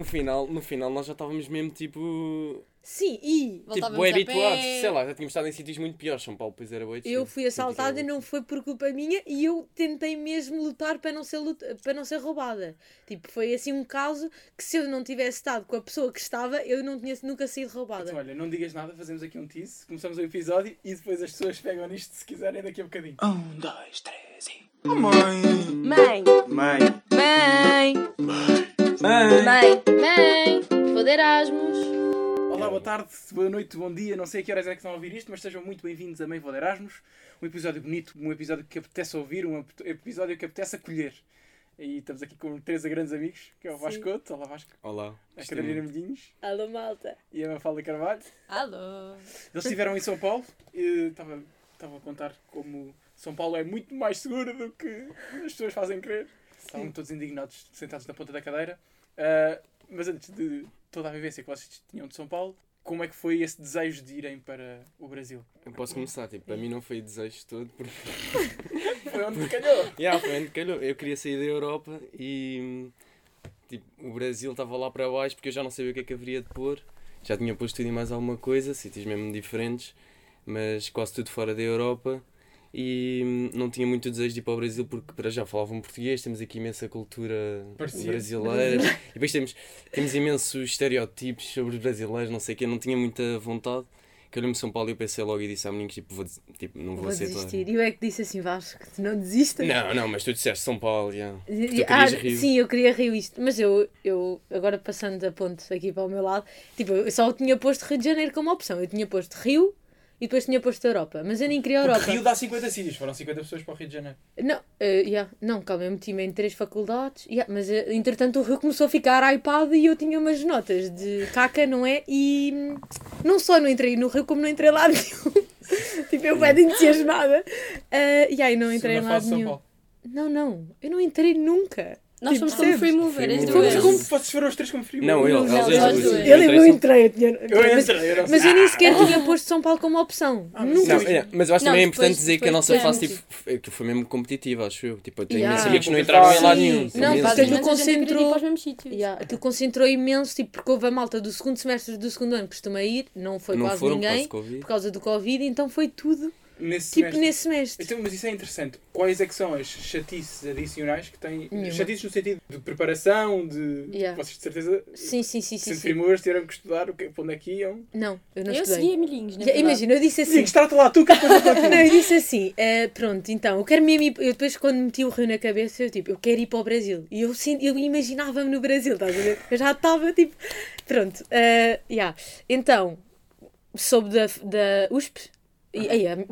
No final, no final nós já estávamos mesmo tipo. Sim, e Tipo, a habituados. pé. Sei lá, já tínhamos estado em sítios muito piores. São Paulo, pois era boi. eu fui assaltada e não foi por culpa minha e eu tentei mesmo lutar para não ser, lut- para não ser roubada. Tipo, foi assim um caso que se eu não tivesse estado com a pessoa que estava, eu não tinha nunca sido roubada. Então, olha, não digas nada, fazemos aqui um tease, começamos o episódio e depois as pessoas pegam nisto se quiserem daqui a bocadinho. Um, dois, três e. Oh, mãe! Mãe! Mãe! Mãe! Mãe! Mãe! Mãe, vou de Erasmus. Olá, boa tarde, boa noite, bom dia, não sei a que horas é que estão a ouvir isto, mas sejam muito bem-vindos a Mãe Vou de Erasmus. Um episódio bonito, um episódio que apetece ouvir, um ep- episódio que apetece acolher. E estamos aqui com três grandes amigos, que é o Sim. Vasco Couto, olá Vasco, Olá. a Carolina Medinhos Alô, malta! e a Mafalda Carvalho. Alô. Eles estiveram em São Paulo e estava, estava a contar como São Paulo é muito mais seguro do que as pessoas fazem crer. Estavam todos indignados, sentados na ponta da cadeira. Ah, mas antes de toda a vivência que vocês tinham de São Paulo, como é que foi esse desejo de irem para o Brasil? Eu posso começar, tipo, para mim não foi desejo todo, porque. Foi onde calhou? yeah, foi onde calhou. Eu queria sair da Europa e. Tipo, o Brasil estava lá para baixo porque eu já não sabia o que é que haveria de pôr. Já tinha posto tudo e mais alguma coisa, sítios mesmo diferentes, mas quase tudo fora da Europa. E não tinha muito desejo de ir para o Brasil porque para já falavam português, temos aqui imensa cultura Parecia. brasileira e depois temos, temos imensos estereótipos sobre os brasileiros, não sei o que, não tinha muita vontade. Que olhei-me São Paulo e eu pensei logo e disse a meninos, tipo, vou, tipo não vou, Vou aceitar. desistir. E eu é que disse assim, Vasco, que não desistas. Não, não, mas tu disseste São Paulo, Tu ah, Rio. sim, eu queria Rio isto, mas eu, eu agora passando a ponte aqui para o meu lado, tipo, eu só tinha posto Rio de Janeiro como opção. Eu tinha posto Rio e depois tinha posto Europa, mas eu nem queria a Europa. Porque Rio dá 50 sítios, foram 50 pessoas para o Rio de Janeiro. Não, eh, yeah, não, calma, eu meti-me em três faculdades, yeah, mas eh, entretanto o Rio começou a ficar hypado e eu tinha umas notas de caca, não é? E hum, não só não entrei no Rio, como não entrei lá nenhum. tipo, eu fui entusiasmada. Uh, e aí não entrei São nenhum. Não, não, eu não entrei nunca. Nós Tipo, fomos como free mover, as Free duas. mover. Como vocês foram os três como frio? Não, ele, Não, eles nós Eu entrei eu tinha. Eu mas, entrei, eu não mas eu nem sequer tinha posto São Paulo como opção. Ah, Nunca. Não, é, mas eu acho Não, também é depois- importante dizer que a nossa fase tipo, foi- que foi mesmo competitiva, acho eu. Tipo, eu tenho Yeah. imensos amigos que não entraram em lado nenhum. Não, Basicamente, aquilo concentrou-. Yeah, aquilo concentrou imenso, tipo, porque houve a malta do segundo semestre do segundo ano que costuma ir, não foi não quase foram por causa ninguém, por causa do Covid, então foi tudo, Nesse tipo, semestre. nesse semestre. Então, mas isso é interessante. Quais é que são as chatices adicionais que têm? Nenhuma. Chatices no sentido de preparação, de. Yeah. Vocês de certeza. Sim, sim, sim, sim. primeiros tiveram que estudar o que, para onde é que iam. Não, eu não Eu estudei. segui a milhinhos, verdade. Imagina, eu disse assim. Sim, trata lá tu que eu. Não, eu disse assim, eh, pronto, então, eu quero mesmo ir, eu depois quando meti o Rio na cabeça, eu tipo, eu quero ir para o Brasil. E eu, senti- eu imaginava-me no Brasil, estás a ver? Eu já estava tipo, pronto, eh, yeah. então, soube da, da USP, e aí, eh, me-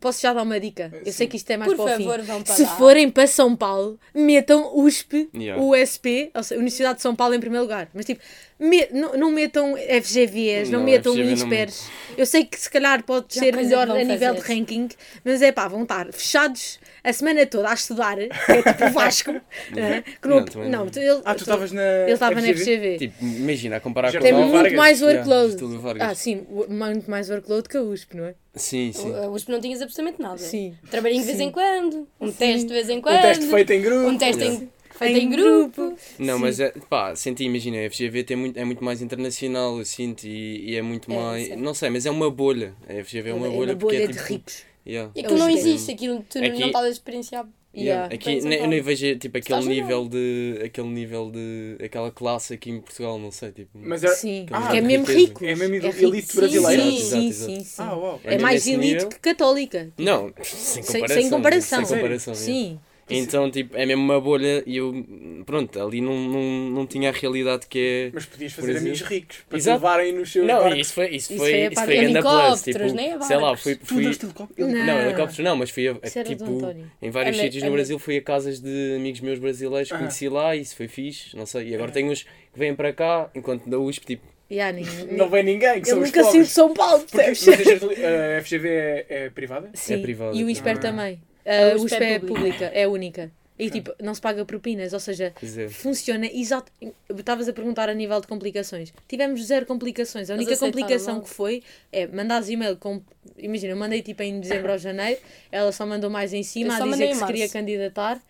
posso já dar uma dica? Eu sei que isto é mais Por para o favor, fim. vão para Se lá. forem para São Paulo, metam USP, Yeah. USP, ou seja, Universidade de São Paulo em primeiro lugar. Mas tipo, me- não, não metam FGVs, não, Não, metam FGV não. Eu sei que se calhar pode Já ser coisa melhor que vão a nível de fazer. ranking, mas é pá, vão estar fechados a semana toda a estudar, que é tipo o Vasco. né? que não, Não, não, não. ele, Ah, tu estavas na. ele estava na FGV? Tipo, imagina, a comparar Já com Tem muito Vargas. mais Yeah, workload. Vargas. ah, sim, muito mais workload que a USP, não é? Sim, sim. A USP não tinhas absolutamente nada. Sim. Trabalhinho de vez em quando, um Sim. teste de vez em quando. Um teste feito em grupo. Um teste Yeah. em, feito em grupo. Não, Sim. mas é, pá, senti, imagina, a FGV tem muito, é muito mais internacional, eu sinto, e, e é muito É, mais. sim. Não sei, mas é uma bolha. A FGV é uma bolha, porque é de tipo. ricos. Yeah. E aquilo não existe, aquilo tu não- Aqui- não estás a experienciar. Yeah. Yeah. Aqui eu nem vejo tipo aquele Estás nível de. aquele nível de. aquela classe aqui em Portugal, não sei, tipo. Mas era. Sim, Ah, é mesmo rico. É mesmo É elite rico. brasileira. Sim, Exato, sim, exato. sim, sim. Ah, uau. É É mais elite nível? que católica. Não, sem Sem, comparação. sem comparação. Sem comparação. yeah. Sim. Então, tipo, é mesmo uma bolha e eu, pronto, ali não, não, não tinha a realidade que é. Mas podias fazer amigos ricos para te Exato. levarem nos seus. Não, barcos. isso foi, isso Isso foi, foi a isso foi grande plus. Tipo, a sei lá, barcos. fui, Tu fui, andaste helicóptero? Não. Não, helicópteros não, mas fui a, Isso do tipo, António. em vários É sítios é no me- Brasil fui a casas de amigos meus brasileiros, Ah. conheci lá e isso foi fixe, não sei. E agora Ah. tenho uns que vêm para cá, enquanto da USP, tipo, Yeah, nem- Não vem ninguém, que Eu nunca pobres. São Paulo, percebes? mas a a FGV é, é privada? Sim, privado. E o ISPER Ah. também. A USP é é pública. é única. E tipo, não se paga propinas, ou seja, dizer, funciona exato. Estavas a perguntar a nível de complicações. Tivemos zero complicações. A única complicação logo. que foi é mandares e-mail com. Imagina, eu mandei tipo em dezembro ou janeiro, ela só mandou mais em cima Eu a dizer que se queria candidatar.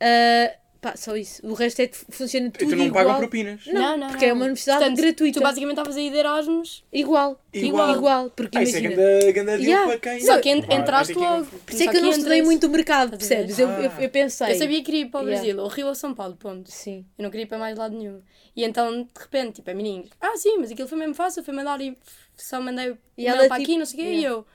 Ah, Pá, só isso. O resto é que funciona E tudo tu não igual. pagas propinas. Não, Não, não, porque é não. uma universidade Portanto, gratuita. Tu basicamente estavas aí de Erasmus. Igual. Igual. Igual. Porque Ah, isso é imagina. ganda, ganda deal Yeah. para quem... Só que en- Vai, vai entraste logo. Por isso é que eu não estudei muito o mercado, Estás a percebes? Eu, eu, Ah. eu pensei. Eu sabia que queria ir para o Yeah. Brasil, ou Rio ou São Paulo, ponto. Sim. Eu não queria ir para mais lado nenhum. E então, de repente, tipo, a menina, ah, sim, mas aquilo foi mesmo fácil, foi mandar e só mandei o E ela, para tipo, aqui, não sei o quê, e yeah. eu,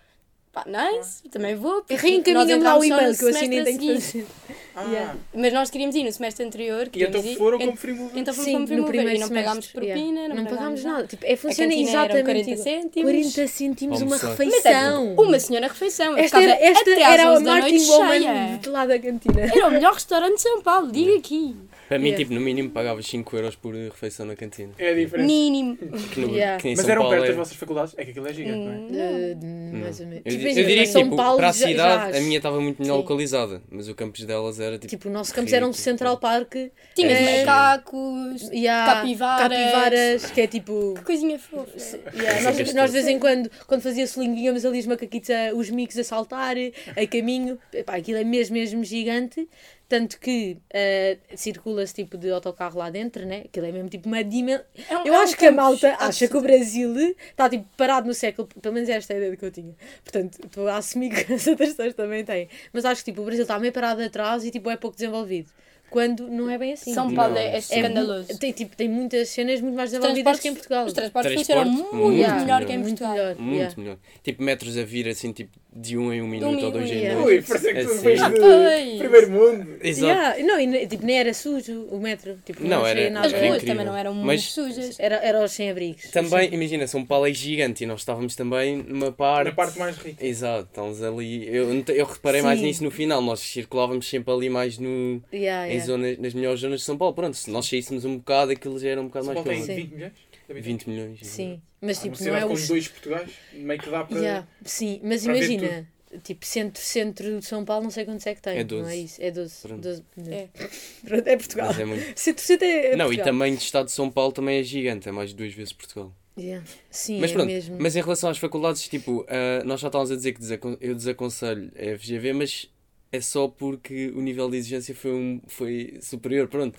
pá, nice, também vou. Reencaminha-me lá o e-mail que eu assim nem tenho que fazer. Ah, Yeah. Mas nós queríamos ir no semestre anterior. E então ir, foram en- como free Então fomos Sim, como no primeiro primeiro e não semestre. pagámos propina, yeah. não, pagámos nada. nada. Tipo, é, funciona exatamente 40 igual. cêntimos. 40 cêntimos uma. Mas é refeição. uma senhora refeição. Esta era, esta era a 11 da noite Martin Woman cheia. de lá da cantina. Era o melhor restaurante de São Paulo, diga aqui. Para mim, Yeah. tipo, no mínimo pagavas 5 euros por refeição na cantina. É a diferença. Mínimo. Que, no, Yeah. que Mas São eram Paulo perto é... das vossas faculdades? É que aquilo é gigante, não é? Hum, Uh, Não. mais ou menos. Eu, Tipo, eu imagina, diria que São tipo, Paulo para a já- cidade já- a minha estava muito melhor Sim. localizada, mas o campus delas era tipo. Tipo, o nosso campus era um ridículo. Central Park. Tinhas É. macacos, E há Capivaras. capivaras, que é tipo. que coisinha fofa. Yeah, nós, Sim. nós de vez em quando, quando fazia solinho, víamos ali os macaquitos, a- os micos a saltar, a caminho. Epá, aquilo é mesmo, mesmo gigante. Tanto que eh, circula-se tipo de autocarro lá dentro, né? Aquilo é mesmo tipo uma dimensão. É um- Eu é um acho que a malta acha que o Brasil está tipo parado no século. Pelo menos esta é a ideia que eu tinha. Portanto, estou a assumir que as outras pessoas também têm. Mas acho que tipo, o Brasil está meio parado atrás e tipo, é pouco desenvolvido. Quando não é bem assim. São Não, Paulo é, é é escandaloso. Tem, tipo, tem muitas cenas muito mais desenvolvidas que em Portugal. Os transportes Transporte, funcionam muito, muito Yeah, melhor que em muito Portugal. melhor. Muito yeah. melhor. Tipo, metros a vir assim, tipo, de um em um minuto ou minuto, dois em yeah. dois. Ui, parece que tu Assim. Ah, primeiro mundo. Exato. Yeah, Não, e tipo, nem era sujo o metro. Tipo, Não, era- nada. As ruas também não eram muito Mas- sujas. Era, era os sem-abrigos. Também, imagina, São Paulo é gigante e nós estávamos também numa parte. Na parte mais rica. Exato, estamos ali. Eu, eu reparei mais nisso no final, nós circulávamos sempre ali mais no, Yeah, em yeah. zonas, nas melhores zonas de São Paulo. Pronto, se nós saíssemos um bocado, aquilo já era um bocado São mais Paulo tem calmo. Sim. 20 milhões? de habitantes? 20 milhões. Sim, mas Ah, tipo, não é os. dois Portugais, meio que dá para... Yeah, sim, mas para imagina, tipo, centro, centro de São Paulo, não sei quantos é que tem. É Não 12. é isso, é 12. Pronto. 12 É. Pronto, é Portugal. Mas é muito. Centro, centro é. é Não, e Portugal. tamanho de estado de São Paulo também é gigante, é mais de duas vezes Portugal. Yeah. Sim, Mas é pronto, mesmo. mas em relação às faculdades, tipo, ah, nós já estávamos a dizer que desacon- eu desaconselho a FGV, mas é só porque o nível de exigência foi, um, foi superior, pronto.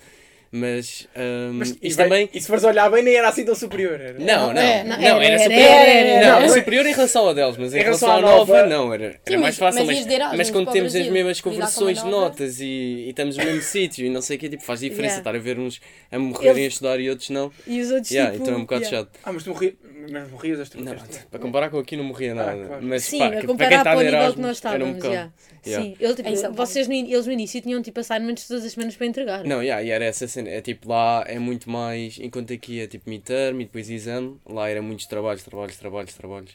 Mas, ah, Mas, e, isto vai- também. e se fores olhar bem, nem era assim tão superior. Era. Não, não, não, não, era, era, superior. era, era, não, era. superior em relação a deles, mas em, Em relação, relação à nova, nova- não, era, era Sim, mais fácil. mas Mas, mas quando temos as Brasil, mesmas com uma conversões de notas e, e estamos no mesmo sítio e não sei o que, tipo, faz diferença Yeah. estar a ver uns a morrerem Eles- a estudar e outros não. E os outros Yeah, tipo. então é um bocado yeah. chato. Ah, mas tu morri... mas morrias as Não, trocas. para comparar com aqui não morria nada. Ah, claro. Mas Sim, pá, a para comparar está para o nível que nós um estávamos. bocado. yeah. Yeah. Sim, ele, tipo, Paulo. vocês no, eles no início tinham tipo assignments todas as semanas para entregar. Não, yeah, e era essa cena. É tipo, lá é muito mais. Enquanto aqui é tipo midterm e depois exame, lá era muitos trabalhos, trabalhos, trabalhos, trabalhos.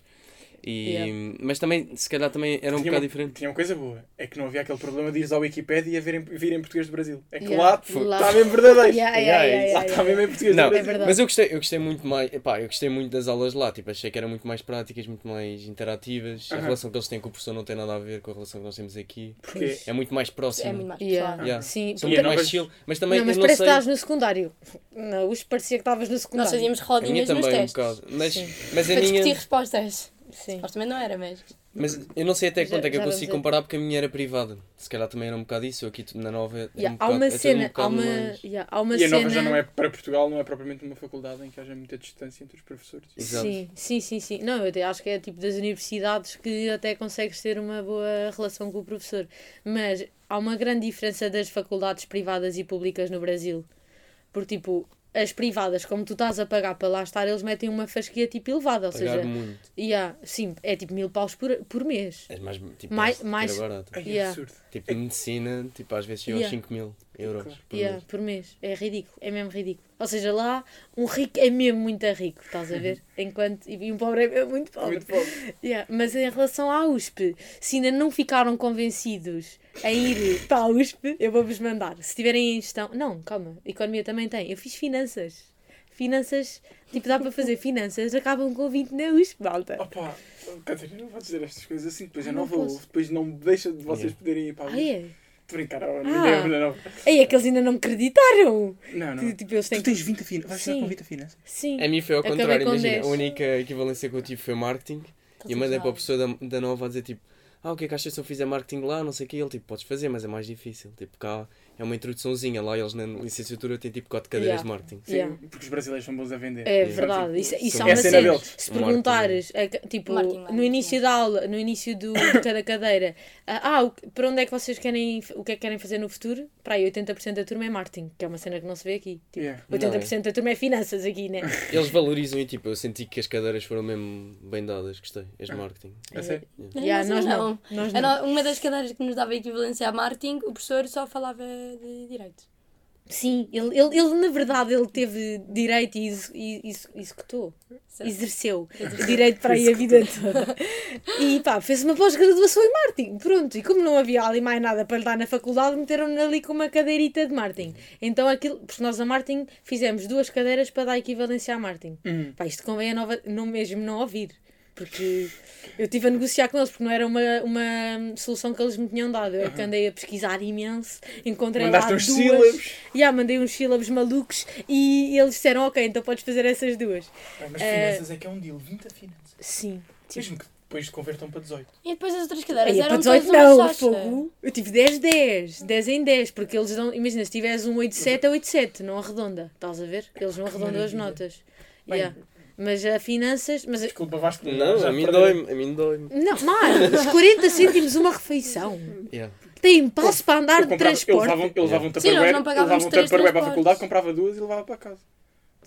E, Yeah. Mas também, se calhar, também era um Tinha bocado uma- diferente. Tinha uma coisa boa, é que não havia aquele problema de ires ao Wikipedia e em, vir em português do Brasil. É que Yeah. lá está mesmo verdadeiro. Yeah, yeah, Lá está yeah. mesmo em português Não, do É Brasil. verdade. Mas eu gostei, eu gostei muito mais, epá, eu gostei muito das aulas lá, tipo, achei que eram muito mais práticas, muito mais interativas. A Aham. relação que eles têm com o professor não tem nada a ver com a relação que nós temos aqui. Porque É muito mais próxima. É muito mais Yeah. pessoal. Yeah. Sim, São muito não mais chill, mas também não, mas eu não parece sei. que estás no secundário. Não, os parecia que estavas no Nós secundário. fazíamos A minha rodinhas nos um testes. Mas, mas a discutir minha. respostas. Sim. Supostamente não era, mas. Mas eu não sei até que Já- é que eu consigo comparar porque a minha era privada. Se calhar também era um bocado isso. Eu aqui na nova. é Yeah, um há bocado- uma é tudo um cena, há uma, mais- yeah, há uma E a cena. nova já não é para Portugal, não é propriamente uma faculdade em que haja muita distância entre os professores. Exato. Sim, sim, sim, sim. Não, eu até acho que é tipo das universidades que até consegues ter uma boa relação com o professor. Mas há uma grande diferença das faculdades privadas e públicas no Brasil. Porque, tipo, as privadas, como tu estás a pagar para lá estar, eles metem uma fasquia tipo elevada. Ou Pagar seja, muito. yeah, sim, é tipo mil paus por, por mês. É mais, tipo, Mais- mais, barato. Ai, é Yeah. absurdo. Tipo, medicina, tipo, às vezes chega aos Yeah. 5 mil euros por Yeah, mês. por mês. É ridículo. É mesmo ridículo. Ou seja, lá um rico é mesmo muito rico, estás a ver? Enquanto. E um pobre é mesmo muito pobre. Muito pobre. Yeah, Mas em relação à USP, se ainda não ficaram convencidos em ir para a USP, eu vou-vos mandar. Se tiverem em gestão. Não, calma, economia também tem. Eu fiz finanças. Finanças, tipo, dá para fazer finanças, acabam com 20 na USP, malta. Opa, Catarina, não vou dizer estas coisas assim, depois a Não posso. ouve, depois não deixa de vocês Yeah. poderem ir para a Ah, luz. é? Estou a brincar, oh, Ah. ninguém ouve, não. Ei, é que eles ainda não me acreditaram. Não, não. Tipo, eles têm Tu tens 20 a finanças, vais Sim. com 20 a finanças. Sim. A mim foi ao Acabei contrário, imagina. 10. A única equivalência que eu tive foi marketing. E eu mandei para o professor da, da Nova a dizer tipo, ah, o que é que achas se eu fizer marketing lá, não sei o que, ele tipo, podes fazer, mas é mais difícil. Tipo, cá é uma introduçãozinha. Lá eles na licenciatura têm tipo 4 cadeiras Yeah. de marketing. Sim, Yeah. porque os brasileiros são bons a vender. É Yeah. verdade. Isso, isso São- há É uma cena. Se perguntares, é tipo, Marketing no início da aula, no início do, de cada cadeira, ah, ah, o para onde é que vocês querem, o que é que querem fazer no futuro? Para aí, 80% da turma é marketing, que é uma cena que não se vê aqui. Tipo, Yeah. 80% da turma é finanças aqui, né? Eles valorizam e tipo, eu senti que as cadeiras foram mesmo bem dadas, gostei. As de Ah. marketing. É sério? Yeah, nós não. Nós não. Era uma das cadeiras que nos dava equivalência a marketing, o professor só falava de direito. Sim, ele, ele, ele na verdade ele teve direito e e ex- executou, Certo. exerceu direito para aí a vida toda. E pá, fez uma pós-graduação em marketing, pronto. E como não havia ali mais nada para lhe dar na faculdade, meteram-no ali com uma cadeirita de marketing. Então aquilo, porque nós a marketing fizemos duas cadeiras para dar equivalência a marketing. Hum. Pá, isto convém a nova, não mesmo não ouvir. Porque eu estive a negociar com eles, porque não era uma, uma solução que eles me tinham dado. Eu é que andei a pesquisar imenso, encontrei Mandaste lá uns duas. sílabos. Yeah, mandei uns sílabos malucos e eles disseram, ok, então podes fazer essas duas. Bem, mas É. finanças é que é um deal. 20 a finanças. Sim. Mesmo que depois convertam para 18. E depois as outras cadeiras Aí, eram para 18 todas uma não, fogo. Eu tive 10, 10, 10 em 10, porque eles dão, imagina, se tiveres um 87 é 87, não arredonda, estás a ver? Eles não arredondam as notas. Bem, Yeah. Mas a finanças, mas Desculpa, Vasco. Não, já a mim dói-me, a mim dói-me. não, mais, 40 cêntimos uma refeição. Yeah. Tem passo para andar de transporte. eles levavam um tupperware, um para a faculdade, comprava duas e levava para casa.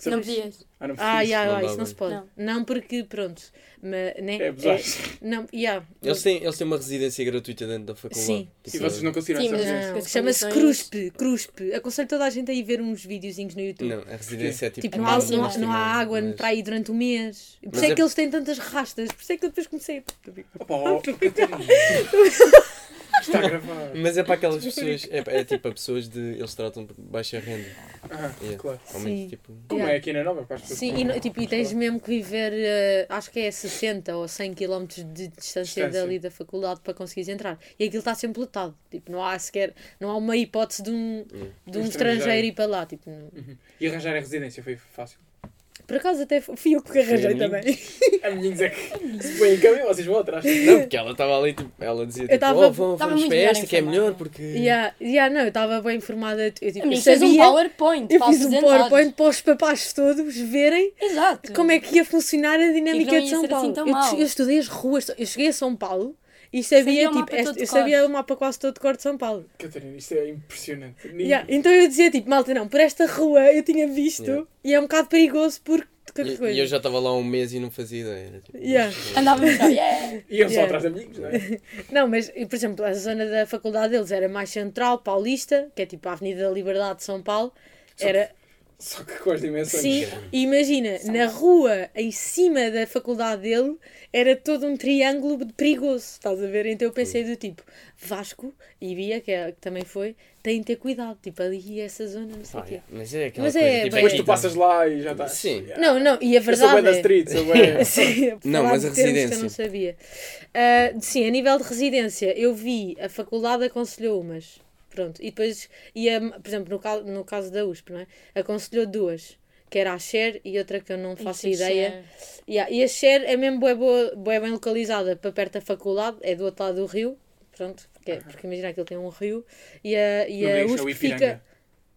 Não podias. Ah, não Ah, yeah, não isso não se pode. bem. Não, porque, pronto, mas, né? É abusar. não, yeah. Eles têm, eles têm uma residência gratuita dentro da faculdade. Sim. Tipo, E vocês não conseguiram Sim, essa residência? Não, as chama-se CRUSP, CRUSP. Aconselho toda a gente a ir ver uns videozinhos no YouTube. Não, a residência é tipo. Tipo, não há, Sim, não, há, não há água mas- para aí durante um mês. Por isso é é- que eles têm tantas rastas. Por isso é que eu depois comecei a. Opa, oh. Está a gravar. Mas é para aquelas pessoas, é, é tipo a pessoas de. Eles tratam por baixa renda. Ah, Yeah. claro. Ao menos Sim. tipo. Como Yeah. é aqui na Nova? Para as pessoas Sim, e, tipo, e tens mesmo que viver, eh, acho que é 60 ou 100 km de distância Distância. dali da faculdade para conseguires entrar. E aquilo está sempre lotado. Tipo, não há sequer, não há uma hipótese de um, de um Um estrangeiro estrangeiro. ir para lá. Tipo, Uhum. E arranjar a residência foi fácil. Por acaso até fui eu que arranjei também. A meninos é que se põem em caminho, vocês vão atrás. Não, porque ela estava ali, tipo, ela dizia tipo, tava- oh, vamos, vamos para esta que é melhor porque. Yeah, yeah, não, eu estava bem informada. Eu, tipo, A eu mim fez um PowerPoint eu para fiz um. PowerPoint para os papás todos verem Exato. como é que ia funcionar a dinâmica de São assim Paulo. tão eu, eu estudei as ruas, eu cheguei a São Paulo e sabia, Sabia o tipo, mapa este- eu sabia o mapa quase todo de cor de São Paulo. Catarina, isto é impressionante. Yeah, Então eu dizia, tipo, malta, não, por esta rua eu tinha visto Yeah. e é um bocado perigoso porque qualquer E, coisa. e eu já estava lá um mês e não fazia ideia. Tipo, Yeah. Andávamos só, yeah. Iam só Yeah. atrás de amigos, não é? Não, mas, por exemplo, a zona da faculdade deles era mais central, paulista, que é tipo a Avenida da Liberdade de São Paulo. Era, Só que com as dimensões. Sim, e imagina, na rua em cima da faculdade dele era todo um triângulo de perigoso, estás a ver? Então eu pensei do tipo, Vasco e Bia, que, é, que também foi, têm de ter cuidado, tipo ali essa zona, não sei o Ah, quê. Mas é aquela Mas coisa. é tipo, bem- Depois tu então- passas lá e já estás. Sim. Yeah. Não, não, e a Eu sou bem verdade da é... street, sou bem. Sim, Não, mas a termos que eu residência. não sabia. Ah, sim, a nível de residência, eu vi, a faculdade aconselhou umas. Pronto, e depois ia, por exemplo, no caso, no caso da USP, não é? Aconselhou duas, que era a Share e outra que eu não faço Isso, ideia. isso Yeah, e a Share é mesmo bué, boa, bué bem localizada para perto da faculdade, é do outro lado do rio. Pronto, porque, porque imagina que ele tem um rio e a, e Não a o USP fica.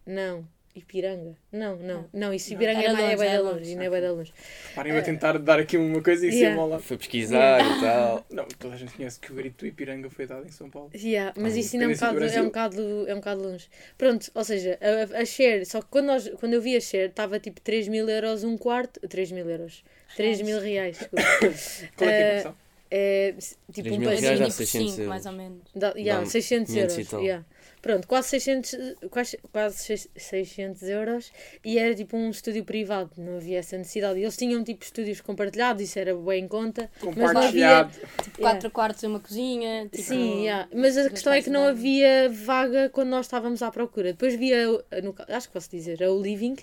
Não, Ipiranga. Não, não, não, isso Ipiranga Era é, mais- é longe, bem era longe, não é bem da longe. Parem a tentar dar aqui uma coisa e Yeah. yeah. lá. Foi pesquisar e tal. Não, toda a gente conhece que o grito do Ipiranga foi dado em São Paulo. Yeah, mas Ah, isso ainda é um, bocado, é, um bocado, é um bocado longe. Pronto, ou seja, a, a share, só que quando, nós, quando eu vi a share estava tipo 3 mil euros um quarto, 3 mil euros, 3 mil reais, desculpa. Qual é que é a Eh, conversão? é tipo 3 um mil É reais dá por 600 cinco, euros. mais ou menos. Dá, yeah, Dá 600 500 euros. e tal. yeah. Pronto, quase 600, quase, quase seis- 600 euros e era tipo um estúdio privado, não havia essa necessidade. E eles tinham tipo estúdios compartilhados, isso era bem em conta. Mas não havia. Compartilhado. Tipo, Yeah. quatro quartos e uma cozinha. Tipo, Sim, yeah. mas a questão é que não havia vaga quando nós estávamos à procura. Depois via, no acho que posso dizer, a O Living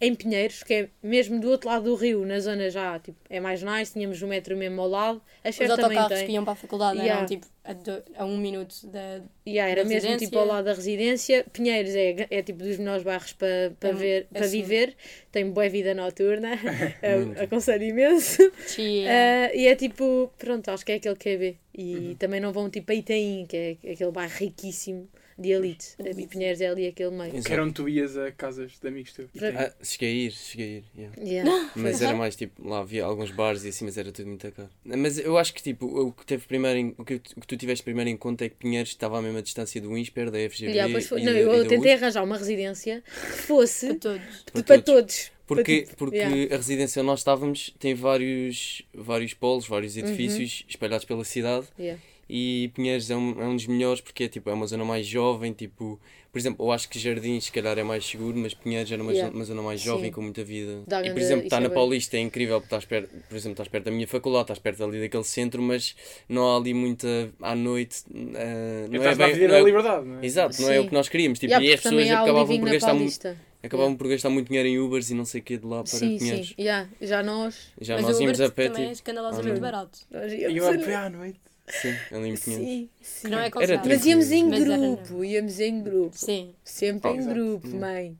em Pinheiros, que é mesmo do outro lado do rio, na zona já, tipo, é mais nice, tínhamos o metro mesmo ao lado. A Os autocarros que iam para a faculdade Yeah. eram tipo a, do- a um minuto da. Yeah, era da mesmo residência. tipo ao lado da residência. Pinheiros é, é tipo dos melhores bairros para para É- ver, é para viver. Tem boa vida noturna, aconselho imenso. Chia. Ah, e é tipo, pronto, acho que é aquele que é B. E Uhum. também não vão tipo a Itaim, que é aquele bairro riquíssimo. De elite. E Pinheiros é ali aquele meio. Exato. Que era onde tu ias a casas de amigos teus. Ah, cheguei a ir, cheguei a ir. yeah. Yeah. Mas era mais tipo, lá havia alguns bares e assim, mas era tudo muito caro. Mas eu acho que tipo, o que, teve primeiro em- o que, o que tu tiveste primeiro em conta é que Pinheiros estava à mesma distância do INSPER, da FGV. Yeah, pois foi- e não, da- eu tentei arranjar uma residência que fosse Para todos. Para para todos. todos. Porque, Para- porque yeah. a residência onde nós estávamos tem vários, vários polos, vários Uhum. edifícios espalhados pela cidade Yeah. E Pinheiros é um, é um dos melhores porque é, tipo, é uma zona mais jovem, tipo, por exemplo, eu acho que Jardins se calhar é mais seguro, mas Pinheiros era uma, Yeah. zo- uma zona mais Sim. jovem com muita vida. Dá e por exemplo, estar é na. Paulista é incrível porque estás perto, por exemplo, estás perto da minha faculdade, estás perto ali daquele centro, mas não há ali muita à noite, eh, não é Estás na bem, não é- Liberdade, não é? Exato, não é Sim. o que nós queríamos. Tipo, Yeah, e as pessoas acabavam por gastar, mu- Paulista. acabavam por gastar muito dinheiro em Ubers e não sei o que de lá para Sim, Pinheiros. sim. Yeah. Já nós. Já Mas nós íamos a pé, também é tipo, escandalosamente Ah, não. barato. E eu a pé à noite. Sim, ali em Pinheiros. Sim, Que não é sim. aconselhável. Mas íamos em Mas era, grupo, íamos em grupo. Sim. Sempre Oh, em exato. grupo, mãe.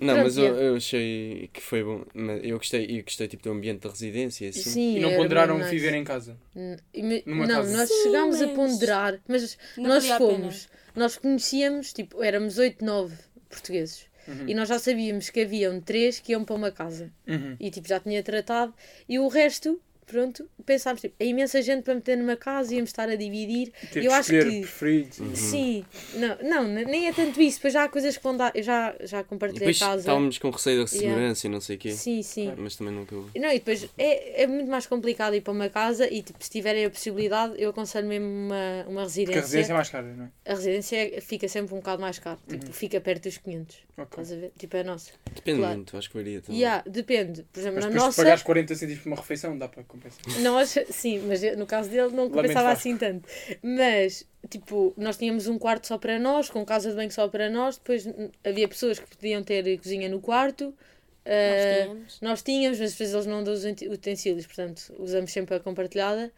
Não, mas eu, eu achei que foi bom. Mas Eu gostei, eu gostei tipo, do ambiente da residência. Assim. Sim, E não era ponderaram nice. viver em casa. N- e me- Numa Não, casa. nós Sim, chegámos a mas ponderar, mas Não nós valia a pena. fomos, nós conhecíamos, tipo, éramos 8, 9 portugueses. Uhum. E nós já sabíamos que haviam três que iam para uma casa. Uhum. E tipo, já tinha tratado. E o resto, pronto, pensámos, tipo, é imensa gente para meter numa casa, íamos estar a dividir. Eu que acho que- preferidos. Uhum. Sim, não, não, nem é tanto isso, depois já há coisas que vão dar. Eu já, já compartilhei depois a casa. estávamos com receio da Yeah. segurança e não sei o quê. Sim, sim. Mas também nunca. Não, e depois é, é muito mais complicado ir para uma casa e tipo, se tiverem a possibilidade, eu aconselho mesmo uma, uma Porque a residência é residência. mais cara, não é? A residência fica sempre um bocado mais caro, tipo, fica perto dos 500. Ok. Estás a ver? Tipo, é a nossa. Depende Claro. muito, acho que varia também. Há, depende. Por exemplo, Mas na nossa. se pagares 40 cêntimos por uma refeição, dá para compensar. Nós, sim, mas no caso dele não compensava assim tanto. Mas, tipo, nós tínhamos um quarto só para nós, com casa de banho só para nós. Depois havia pessoas que podiam ter cozinha no quarto. Nós Ah, tínhamos. nós tínhamos, mas às vezes eles não dão os ute- utensílios, portanto, usamos sempre a compartilhada.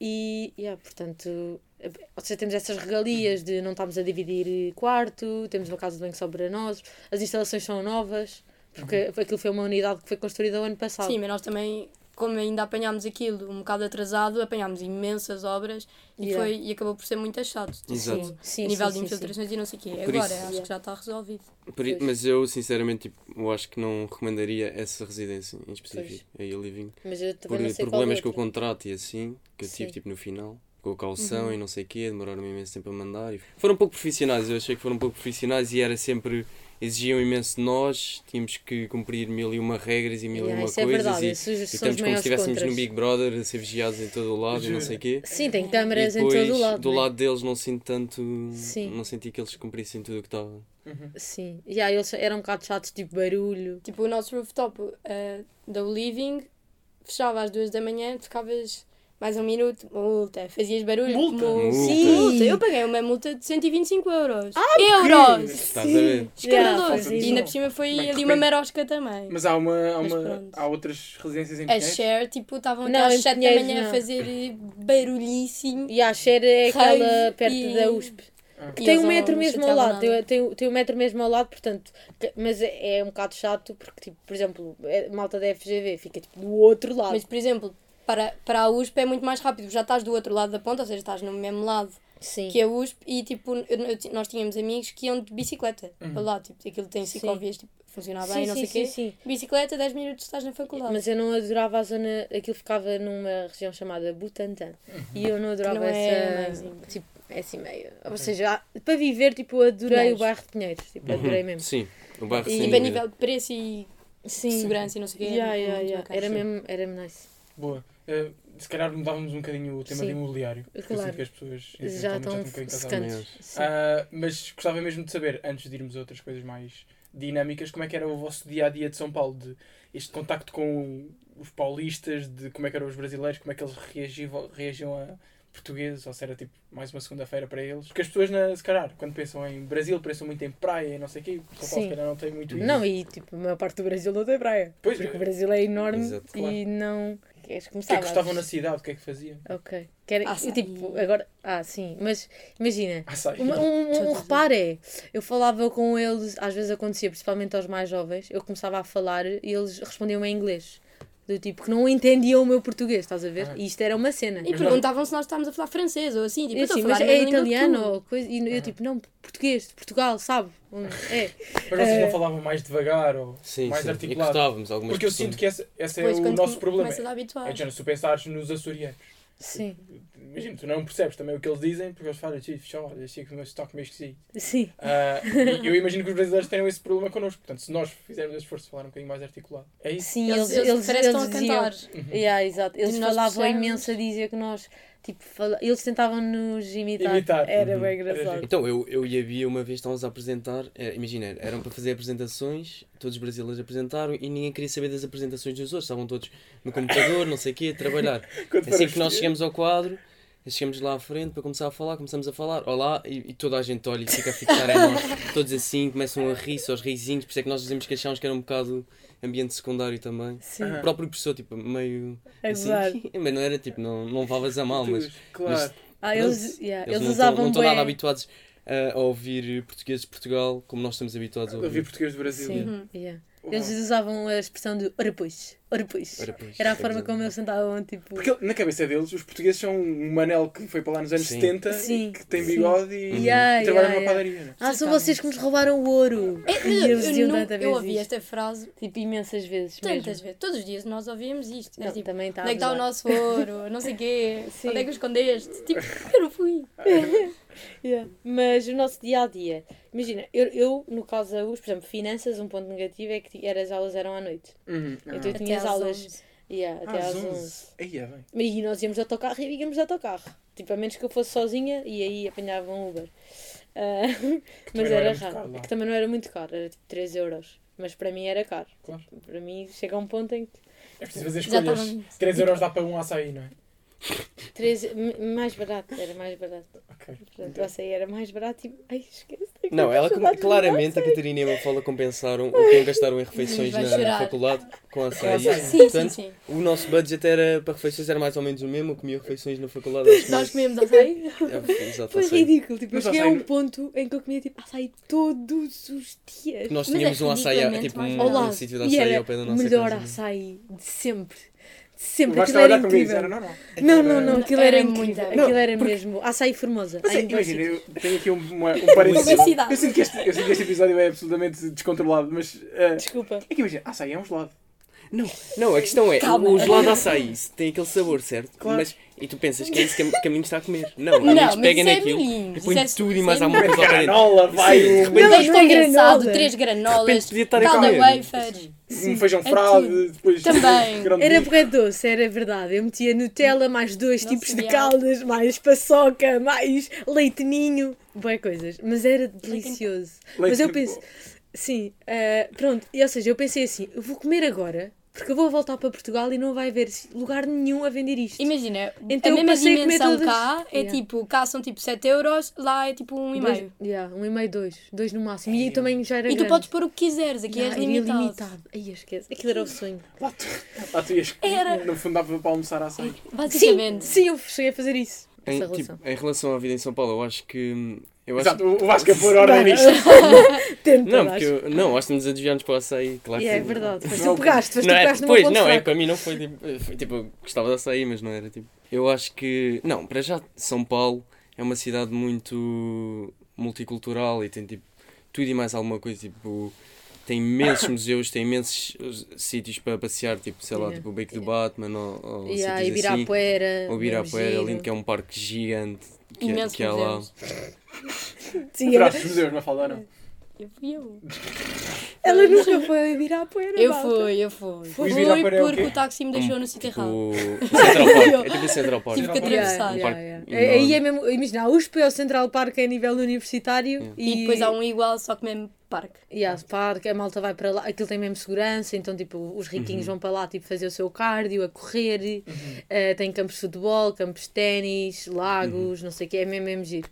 E, yeah, portanto, eh, ou seja, temos essas regalias de não estamos a dividir quarto, temos uma casa de banho só para nós, as instalações são novas, porque aquilo foi uma unidade que foi construída o ano passado. Sim, mas nós também, como ainda apanhámos aquilo um bocado atrasado, apanhámos imensas obras e, Yeah. foi, e acabou por ser muito. Tipo, Exato. Sim, sim, nível sim, de sim, sim. infiltrações e não sei o quê. Por Agora, isso- acho Yeah. que já está resolvido. Por mas eu, sinceramente, tipo, eu acho que não recomendaria essa residência em específico, aí a Living. Mas eu Por não sei problemas com qual o outra. contrato e assim, que eu tive tipo no final. Com a calção Uhum. e não sei o quê, demoraram imenso tempo a mandar. E foram um pouco profissionais, eu achei que foram um pouco profissionais e era sempre. Exigiam imenso de nós, tínhamos que cumprir mil e uma regras e mil Yeah, e uma isso é coisas. verdade, e, esses e são os estamos como se estivéssemos contras. no Big Brother a ser vigiados em todo o lado e não sei o quê. Sim, tem E câmaras em todo o lado. do né? lado deles não sinto tanto. Sim. Não senti que eles cumprissem tudo o que estava. Uhum. Sim, e aí eles eram um bocado chatos, tipo barulho. Tipo, o nosso rooftop uh, da Living fechava às duas da manhã, tu ficavas mais um minuto, multa, fazias barulho. Multa? Multa. Sim. multa. Eu paguei uma multa de 125 euros. euros! Estás a ver? Escandaloso! Yeah, e ainda por cima foi Bem, ali uma marosca também. Mas há, uma, há, uma, há outras residências em A Pinheiros? share, tipo, estavam até às 7 da manhã não. a fazer eh, barulhíssimo. E a Xer é aquela perto e- da USP. Ah. E Tem um metro mesmo ao lado, tem, tem, tem um metro mesmo ao lado, portanto, que- mas é, é um bocado chato porque, tipo, por exemplo, é- malta da FGV fica tipo do outro lado. Mas, por exemplo, para, para a USP é muito mais rápido. Já estás do outro lado da ponta, ou seja, estás no mesmo lado Sim. que a USP e, tipo, eu- eu- nós tínhamos amigos que iam de bicicleta Uhum. para lá. Tipo, aquilo tem Sim. ciclovias, tipo, funciona sim, bem, não sim, sei o sim, quê. sim. Bicicleta, 10 minutos estás na faculdade. Mas eu não adorava a zona. Aquilo ficava numa região chamada Butantã. E eu não adorava Não é essa. meizinho. tipo, é assim meio. Ou seja, para viver, tipo, eu adorei Pinheiros. o bairro de Pinheiros. Tipo, adorei mesmo. Sim, o bairro E- tipo, a nível de preço e Sim. segurança e não sei o quê. Yeah, é yeah, yeah. bacana. Era sim. mesmo, era mesmo nice. Boa. Eh, se calhar mudávamos um bocadinho o tema Sim. de imobiliário. porque Eu Claro. sinto que as pessoas Já eventualmente estão um bocadinho cansadas. secantes. maiores. Sim. Ah, mas gostava mesmo de saber, antes de irmos a outras coisas mais dinâmicas, como é que era o vosso dia a dia de São Paulo, de este contacto com os paulistas, de como é que eram os brasileiros, como é que eles reagiam, reagiam a portugueses, ou se era tipo mais uma segunda-feira para eles. Porque as pessoas, na, se calhar, quando pensam em Brasil, pensam muito em praia e não sei o quê, São Paulo Sim. se calhar não tem muito isso. Não, e tipo, a maior parte do Brasil não tem praia. Pois, Porque é. o Brasil é enorme Exato, claro. e não. Queres O que começar? é que gostavam na cidade, o que é que faziam? Ok. Querem, Açaí. tipo, agora. Ah, sim. Mas imagina. Ah, um, um, um reparo é, eu falava com eles, às vezes acontecia, principalmente aos mais jovens, eu começava a falar e eles respondiam em inglês. Do tipo, que não entendiam o meu português, estás a ver? Ah. E isto era uma cena. E perguntavam se nós estávamos a falar francês ou assim. Tipo, Eu eu estou assim, a mas é italiano ou coisa. E eu tipo, não, português, de Portugal, sabe? Hum, É. Mas vocês Eh, não falavam mais devagar ou Sim, mais sim. Articulado? Porque eu sinto que esse, esse é o nosso problema. É se tu pensares nos açorianos, Sim, imagina, tu não percebes também o que eles dizem, porque eles falam, tipo, só, achei que o meu sotaque meio esquisito. sim. Ah, e eu imagino que os brasileiros tenham esse problema connosco. Portanto, se nós fizermos esse esforço de falar um bocadinho mais articulado, é isso. Sim, Eles, eles, eles, eles, estão a diziam. cantar. Uhum. Yeah, exato. Eles falavam percebemos. imenso a dizer que nós, tipo, fala... eles tentavam nos imitar. Imitar. Era Uhum. bem engraçado. Então, eu, eu e a Bia uma vez estávamos a apresentar, era- imagina, eram para fazer apresentações, todos os brasileiros apresentaram e ninguém queria saber das apresentações dos outros, estavam todos no computador, não sei o quê, a trabalhar. Quando Assim que nós chegamos ao quadro, chegamos lá à frente para começar a falar, começamos a falar, olá, e, e toda a gente olha e fica a fixar em nós, todos assim, começam a rir, só os risinhos, por isso é que nós dizemos que achamos que era um bocado ambiente secundário também. Sim. O próprio professor, tipo, meio. a Assim, gozar. mas não era tipo, não, não levavas a mal, mas Claro. Ah, eles, yeah, eles, eles, não estão usavam não estão nada habituados a, a ouvir portugueses de Portugal como nós estamos habituados a Eu vi ouvir. português do Brasil. Sim, Uhum. yeah. Uhum. Eles usavam a expressão de ora pois, ora pois. Ora, pois, Era a forma como eles sentavam, tipo. Porque na cabeça deles, os portugueses são um manel que foi para lá nos anos Sim. 70 Sim, e que tem sim. bigode e, Yeah, e trabalha yeah, numa padaria. né? Ah, são vocês que nos roubaram o ouro. É, E eu, eles eu, diziam não- tanta eu ouvi isto. esta frase Tipo, imensas vezes tantas mesmo. vezes. Todos os dias nós ouvimos isto. É Não, tipo, também está onde é que está o nosso ouro? Não sei o quê. Sim. Onde é que o escondeste? Tipo, eu não fui. Yeah. Mas o nosso dia a dia, imagina, eu, eu no caso da US, por exemplo, finanças, um ponto negativo é que era, as aulas eram à noite. Uhum. Então Ah. eu tinha as às aulas 11. yeah, até às 11. Aí é bem. E nós íamos de autocarro e íamos de autocarro. Tipo, a menos que eu fosse sozinha e aí apanhava um Uber. Ah, mas era, era raro. caro que também não era muito caro, era tipo 3 euros. Mas para mim era caro. Claro. Para mim chega a um ponto em que É preciso fazer escolhas. estava- 3 euros dá para um açaí, não é? 3, m- mais barato, era mais barato. Ok. Portanto, o açaí era mais barato e. Ai, esquece. Não, ela claramente a Catarina e a Mafalda compensaram o que gastaram em refeições na, na chorar. faculdade com açaí. Sim, sim, Portanto, sim. o nosso budget era para refeições era mais ou menos o mesmo, eu comia refeições na faculdade. Nós mais- comíamos açaí. É, Exato, Foi açaí. ridículo. Tipo, eu Mas cheguei a um ponto em que eu comia tipo açaí todos os dias. Nós é tínhamos um açaí, ridiculamente tipo mais um, um sítio de e açaí era ao pé da o nossa melhor casa. açaí de sempre. Sempre. Aquilo era incrível. era normal. Não, não, não, aquilo era, Era incrível. muito. Aquilo era porque- mesmo açaí formosa. Mas imagina, eu tenho aqui um, uma, um parênteses. Eu sinto, que este, eu sinto que este episódio é absolutamente descontrolado, mas. eh, Desculpa. é que imagina, açaí é um gelado. Não, não, a questão é, Calma. o gelado açaí tem aquele sabor, certo? Claro. Mas, e tu pensas que é isso que a caminho está a comer. Não, mas pegam isso é naquilo e é- tudo e isso mais é alguma coisa ao. Granola, vai Sim, um, de Não, Leite não é granola. três granolas, repente a calda comer. wafers. um feijão é frade, depois. Também. Era bué doce, era verdade. Eu metia Nutella, mais dois Não tipos de caldas, mais paçoca, mais leite ninho, bué coisas. Mas era delicioso. Mas Leite eu em penso, sim, eh, pronto, e, ou seja, eu pensei assim, eu vou comer agora, porque eu vou voltar para Portugal e não vai haver lugar nenhum a vender isto. Imagina, Então a eu mesma dimensão todas- cá é Yeah. tipo, cá são tipo 7 euros, lá é tipo um e meio. yeah, um e meio, dois. Dois no máximo. E Ai, aí também já era E tu grande. podes pôr o que quiseres, aqui Yeah, és limitado. ilimitado. Ai, esquece. Aquilo era o sonho. Lá tu, lá tu ias. Era. No fundo dava para almoçar açaí. Sim, Basicamente. sim, eu cheguei a fazer isso. Em, tipo, relação. em relação à vida em São Paulo, eu acho que. Eu acho Exato, o Vasco a pôr ordem nisto. Tenta, Não, acho. porque eu, não, acho que nos a desviar-nos para o açaí, claro E que é verdade. Mas Não, tu pegaste, mas tu Não, é pegaste depois, ponto não, é fraco. para mim não foi tipo, foi, tipo, eu gostava de açaí, mas não era tipo. Eu acho que, não, para já São Paulo é uma cidade muito multicultural e tem tipo tudo e mais alguma coisa, tipo, tem imensos museus, tem imensos sítios para passear, tipo, sei lá, Yeah. tipo o Beco do Batman ou, ou E aí, sítios assim. Ibirapuera. O Ibirapuera, lindo, que é um parque gigante que, é- Imensos que museus. Sim, ela, Tiraste os museus, não fala não. Eu fui eu. ela nunca foi a Ibirapuera. Eu malta. fui, eu fui. O Fui é o porque quê? o táxi me deixou no sítio Tipo, errado. o Central Park, é tipo o Central Park. Tive que atravessar. Um Yeah, yeah, yeah. Aí é mesmo, imagina, a USP é o Central Park é a nível universitário Yeah. E depois há um igual, só que mesmo parque. E há parque, a malta vai para lá, aquilo tem mesmo segurança, então tipo, os riquinhos Uhum. vão para lá tipo, fazer o seu cardio, a correr, eh, tem campos de futebol, campos de ténis, lagos, não sei o que, é mesmo, mesmo giro.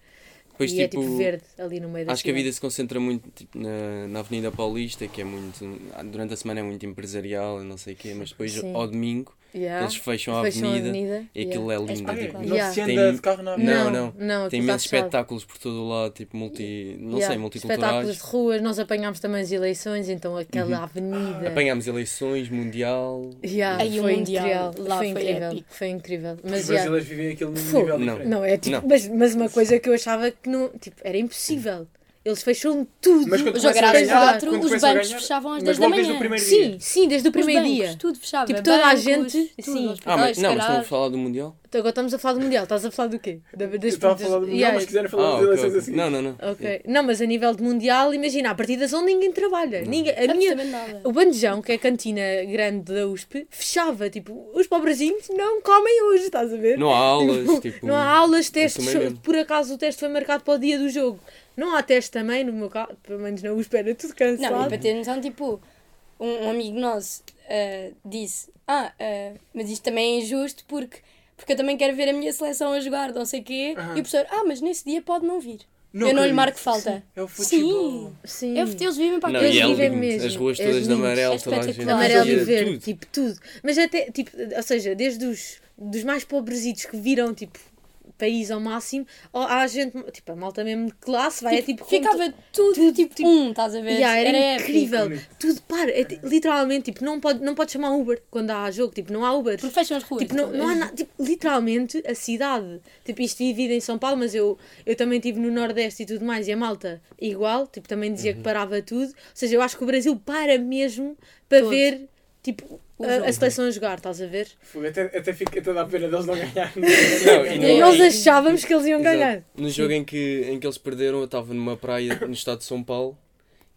Depois, e é tipo, tipo verde ali no meio da Acho que a cidade. vida se concentra muito tipo, na, na Avenida Paulista, que é muito. Durante a semana é muito empresarial e não sei o quê, mas depois Sim. ao domingo Yeah. eles fecham a Fecham avenida, e aquilo yeah. é lindo. É é? tipo, Não Yeah. se anda Tem- de carro na Não, avenida. não. não, Tem aquilo imensos espetáculos por todo o lado, tipo multi. não Yeah, sei, multiculturais. Espetáculos de ruas, nós apanhámos também as eleições, então aquela avenida. Apanhámos eleições, mundial. Yeah, Aí o foi Mundial incrível. lá foi foi incrível. épico. Foi incrível. Os Mas yeah, brasileiros vivem aquilo num nível Não. diferente. não, é tipo, Não. Mas, mas uma coisa que eu achava que não, tipo, era impossível. Eles fecham tudo. Mas quando O jogo começam era a às ganhar, 4, quando os a bancos ganhar, fechavam às mas 10 da logo desde manhã. o primeiro Sim, dia. sim, desde o Os primeiro bancos, dia. Tudo fechava. Tipo, toda a bancos, gente- tudo, sim. Ah, mas não, mas estão a falar do Mundial? Então agora estamos a falar do Mundial. Estás a falar do quê? Da, das, Eu estava a falar do Mundial, yeah, mas se quiserem falar Ah, das eleições ok. assim. Não, não, não. Ok. Não, mas a nível de Mundial, imagina, a partir das 11 ninguém trabalha. Ninguém, a minha, o bandejão, que é a cantina grande da USP, fechava. Tipo, os pobrezinhos não comem hoje, estás a ver? Não há aulas, tipo. Não há aulas, testes. mesmo. Por acaso o teste foi marcado para o dia do jogo. Não há teste também, no meu caso, pelo menos na USP era tudo Não, e cansado. para ter noção, tipo, um, um amigo nosso ah, disse: Ah, ah, mas isto também é injusto porque, porque eu também quero ver a minha seleção a jogar, não sei o quê. Aham. E o professor: Ah, mas nesse dia pode não vir. Não eu não lhe marco falta. É o futebol. Sim. É eles vivem para Não, aquilo. e é Eles vivem lindo. mesmo. As ruas É todas de amarelo, É toda a gente. Amarelo e verde, tudo. tipo tudo. Mas até, tipo, ou seja, desde os dos mais pobresitos que viram, tipo, país ao máximo, ou há gente, tipo, a malta mesmo de classe, vai, é tipo, com Ficava tudo, tudo, tipo, tipo- um, estás a ver? Yeah, era, épico. incrível. Bonito. Tudo, para, é, literalmente, tipo, não pode, não pode chamar Uber quando há jogo, tipo, não há Uber. Porque fecham as ruas. Tipo, não, não há nada, tipo, literalmente a cidade, tipo, isto divide em São Paulo, mas eu, eu também estive no Nordeste e tudo mais, e a malta igual, tipo, também dizia Uhum. que parava tudo. Ou seja, eu acho que o Brasil para mesmo para Todo. ver, tipo, a, a seleção a jogar, estás a ver? Até, até, fica, até dá pena deles não ganharem. Não, nós achávamos que eles iam Exato. ganhar. No jogo em que, em que eles perderam, eu estava numa praia no estado de São Paulo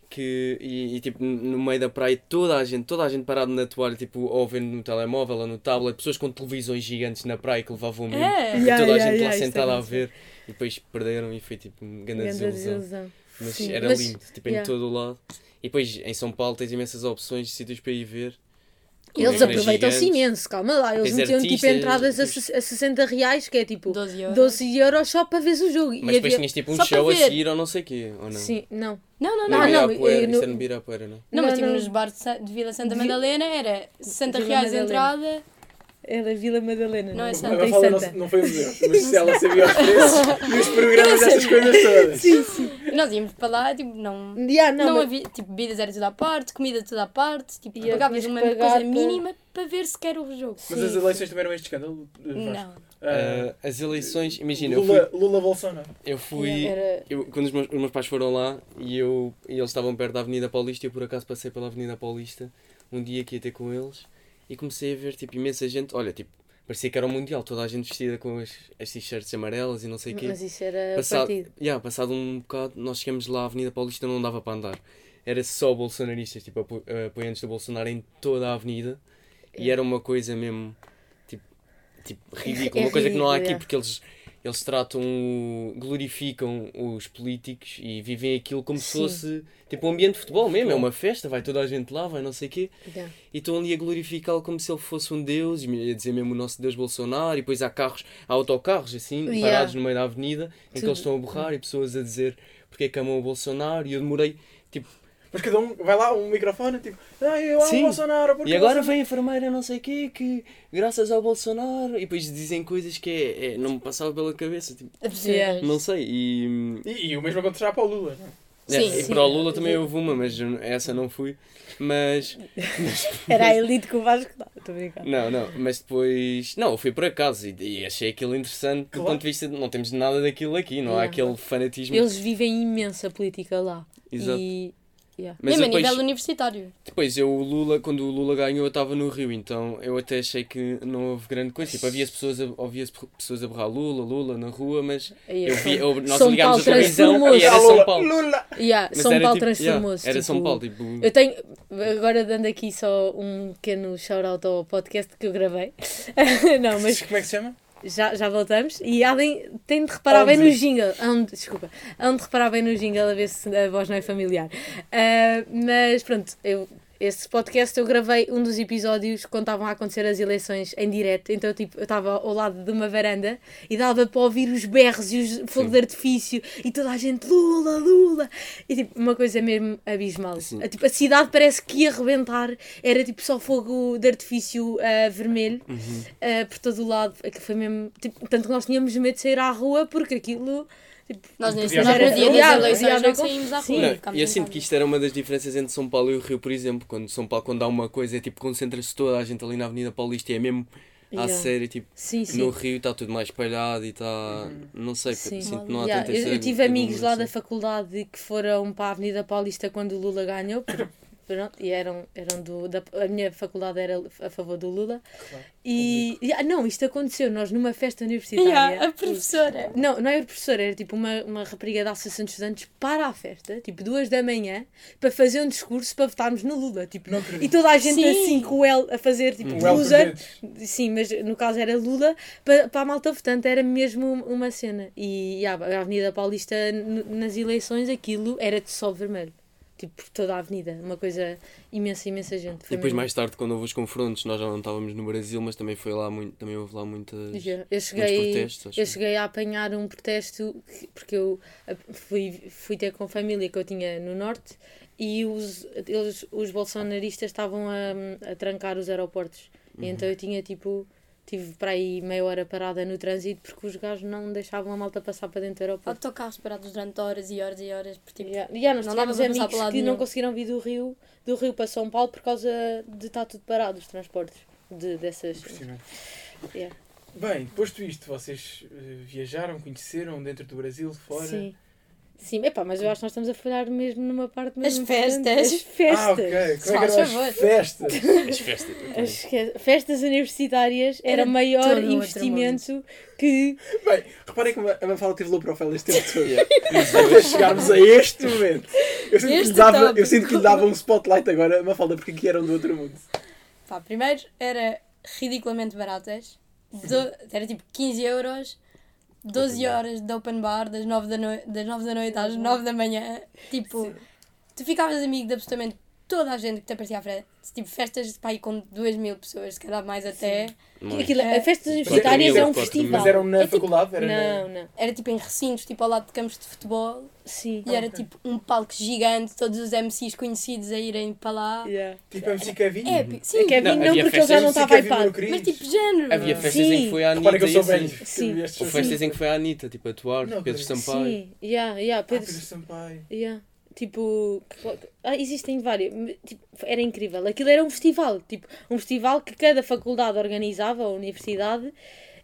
que, e, e, tipo no meio da praia toda a gente, toda a gente parada na toalha, tipo, ou vendo no telemóvel ou no tablet, pessoas com televisões gigantes na praia que levavam mesmo. É. E Yeah, toda a yeah, gente yeah, lá sentada a aconteceu. ver e depois perderam e foi tipo uma grande Grande desilusão. desilusão. Mas Sim, era mas- lindo, tipo em yeah. todo o lado. E depois em São Paulo tens imensas opções de sítios para ir ver. Com Eles aproveitam-se imenso, calma lá. Eles Tens metiam tipo entradas a, a 60 reais, que é tipo 12 euros. 12 euros só para ver o jogo. E Mas depois havia- tinhas tipo um Só show a seguir ou não sei o quê, ou não? Sim, não. Não, não, não. Não, isso não- é no Ibirapuera, não? Não, mas Não, tipo não. nos bares de Vila Santa Madalena era 60 Vila reais a Madalena. entrada. É da Vila Madalena. Não é não, Santa. Não, Santa. não foi um deles, mas se ela sabia os preços e os programas dessas coisas todas. Sim, sim. Nós íamos para lá, tipo, não. Yeah, Não, não, mas- havia, tipo, bebidas era tudo à parte, comida tudo à parte, tipo, E pagavas uma coisa para- mínima para ver sequer o jogo. Mas Sim, as eleições tiveram este escândalo? Vasco? Não. Ah, as eleições, imagina, eu fui, Lula, Lula Bolsonaro. eu fui Era- eu, quando os meus, os meus pais foram lá e, eu, e eles estavam perto da Avenida Paulista, eu por acaso passei pela Avenida Paulista um dia que ia ter com eles e comecei a ver tipo, imensa gente, olha, tipo, parecia que era o Mundial, toda a gente vestida com as, as t-shirts amarelas e não sei o quê. Mas isso era Passado, partido. yeah, passado um bocado, nós chegamos lá, a Avenida Paulista não dava para andar. Era só bolsonaristas, tipo, apo- apoiantes do Bolsonaro em toda a avenida. E era uma coisa mesmo, tipo, tipo ridícula. É uma coisa que não há aqui, é. porque eles, eles tratam, glorificam os políticos e vivem aquilo como se Sim. fosse, tipo, um ambiente de futebol mesmo. É uma festa, vai toda a gente lá, vai não sei o quê. Yeah. E estão ali a glorificá-lo como se ele fosse um deus, e a dizer mesmo o nosso Deus Bolsonaro, e depois há carros, há autocarros assim, Yeah. parados no meio da avenida, em que Tudo. eles estão a borrar e pessoas a dizer porque é que amam o Bolsonaro, e eu demorei, tipo, Mas cada um vai lá, um microfone, tipo, ah, eu amo Sim. o Bolsonaro. porque e agora Bolsonaro-" vem a enfermeira não sei o quê, que graças ao Bolsonaro, e depois dizem coisas que é, é- não me passava pela cabeça, tipo, Absurdas. não sei, e... E, e o mesmo acontecerá para o Lula, não é? Sim, é, e sim. para o Lula também houve uma, mas essa não fui, mas... Era a elite que o Vasco dá. Estou a brincar. Não, não, mas depois. Não, eu fui por acaso e, e achei aquilo interessante do Claro. ponto de vista de não temos nada daquilo aqui, não há aquele fanatismo. Eles vivem imensa política lá. Exato. E. Yeah. Mas Mesmo depois, a nível universitário. depois eu, o Lula, quando o Lula ganhou, eu estava no Rio, então eu até achei que não houve grande coisa. Tipo, havia pessoas a, havia pessoas a berrar Lula, Lula na rua, mas Aí eu vi, eu- nós São ligámos a Paulo televisão transformou-se. e era São Paulo. Lula! Yeah, São era Paulo tipo- transformou-se. yeah, era tipo, São Paulo, tipo. Eu tenho, agora dando aqui só um pequeno shout-out ao podcast que eu gravei. não, mas Como é que se chama? Já, já voltamos. E Além tem de reparar bem no Onde? jingle. Hão de- desculpa. Hão de reparar bem no jingle a ver se a voz não é familiar. Ah, mas pronto, eu, esse podcast eu gravei um dos episódios quando estavam a acontecer as eleições em direto. Então, tipo, eu estava ao lado de uma varanda e dava para ouvir os berros e os fogo de artifício e toda a gente Lula, Lula. E tipo, uma coisa mesmo abismal. A, tipo, a cidade parece que ia rebentar. Era tipo só fogo de artifício ah, vermelho Uhum. ah, por todo o lado. Aquilo foi mesmo. Tipo, tanto que nós tínhamos medo de sair à rua porque aquilo. Tipo, Nós nesse Podia no haver- dia das eleições podia não saímos à rua. Não, e eu sinto que isto era uma das diferenças entre São Paulo e o Rio, por exemplo. Quando São Paulo, quando há uma coisa, é tipo, concentra-se toda a gente ali na Avenida Paulista e é mesmo à Yeah. sério, tipo, sim, sim. no Rio está tudo mais espalhado e está. Não sei, Sim. sinto que não há Yeah, tanta eu, eu tive amigos lá da aglomeração. faculdade que foram para a Avenida Paulista quando o Lula ganhou. Pronto, e eram, eram do. Da, a minha faculdade era a favor do Lula. Claro. E. yeah, não, isto aconteceu. Nós numa festa universitária. Yeah, a professora. Não, não era professora, era tipo uma, uma rapariga da Associação de Estudantes para a festa, tipo duas da manhã, para fazer um discurso para votarmos no Lula. Tipo, Não e toda a gente Sim. assim com o L a fazer tipo Um por loser. Sim, mas no caso era Lula para, para a malta votante, era mesmo uma cena. E yeah, a Avenida Paulista nas eleições aquilo era de sol vermelho. Tipo, por toda a avenida. Uma coisa imensa, imensa gente. E Foi depois mesmo- mais tarde, quando houve os confrontos, nós já não estávamos no Brasil, mas também foi lá muito, também houve lá muitas, Já. Eu cheguei, protestos. eu cheguei a apanhar um protesto que- porque eu a- fui, fui ter com família que eu tinha no norte e os, eles, os bolsonaristas estavam a, a trancar os aeroportos. E Uhum. então eu tinha tipo. Tive para aí meia hora parada no trânsito porque os gajos não deixavam a malta passar para dentro do aeroporto. Autocarros parados durante horas e horas e horas. Por tipo, Yeah. Yeah, nós Não dava tivemos amigos que não nenhum. conseguiram vir do Rio, do Rio para São Paulo por causa de estar tudo parado, os transportes de, dessas. Impressionante. Yeah. Bem, posto isto, vocês eh, viajaram, conheceram dentro do Brasil, fora? Sim. Sim, epá, mas eu acho que nós estamos a falhar mesmo numa parte mesmo As importante. festas. As festas. Ah, ok. Como é que eram as festas? As festas. As que- festas universitárias era, Era o maior investimento que. Bem, reparem que a Mafalda teve low profile este tempo todo. Até chegarmos a este momento. Eu sinto, que lhe Este dava, tópico. eu sinto que lhe dava um spotlight agora, Mafalda, porque aqui eram do outro mundo. Pá, primeiro era ridiculamente baratas. Do- era tipo 15 euros, 12 Open bar. horas de open bar, das 9 da, noi das 9 da noite às 9 da manhã. Tipo, tu ficavas amigo de absolutamente toda a gente que te aparecia à frente. Tipo, festas pá, com 2 mil pessoas, se calhar mais até. É? Aquilo, É. a festas universitárias é um festival. Mas eram na É tipo- faculdade? Era Não, na... não. Era tipo em recintos, tipo ao lado de campos de futebol. Sim. E era tipo um palco gigante, todos os MCs conhecidos a irem para lá. Yeah. Tipo MC Kevin? Épico, sim. A Kevin Não, não, porque ele já não estava hypado. Mas tipo género. Havia festas em que foi a Anitta. Repara que eu sou velho. Sim. Ou festas em que foi a Anitta, tipo, a atuar, Pedro. Sampaio. Sim, yeah, yeah, Ah, Pedro, Pedro Sampaio. yeah. Tipo, ah, existem vários. Tipo, era incrível. Aquilo era um festival. Tipo, um festival que cada faculdade organizava, a universidade.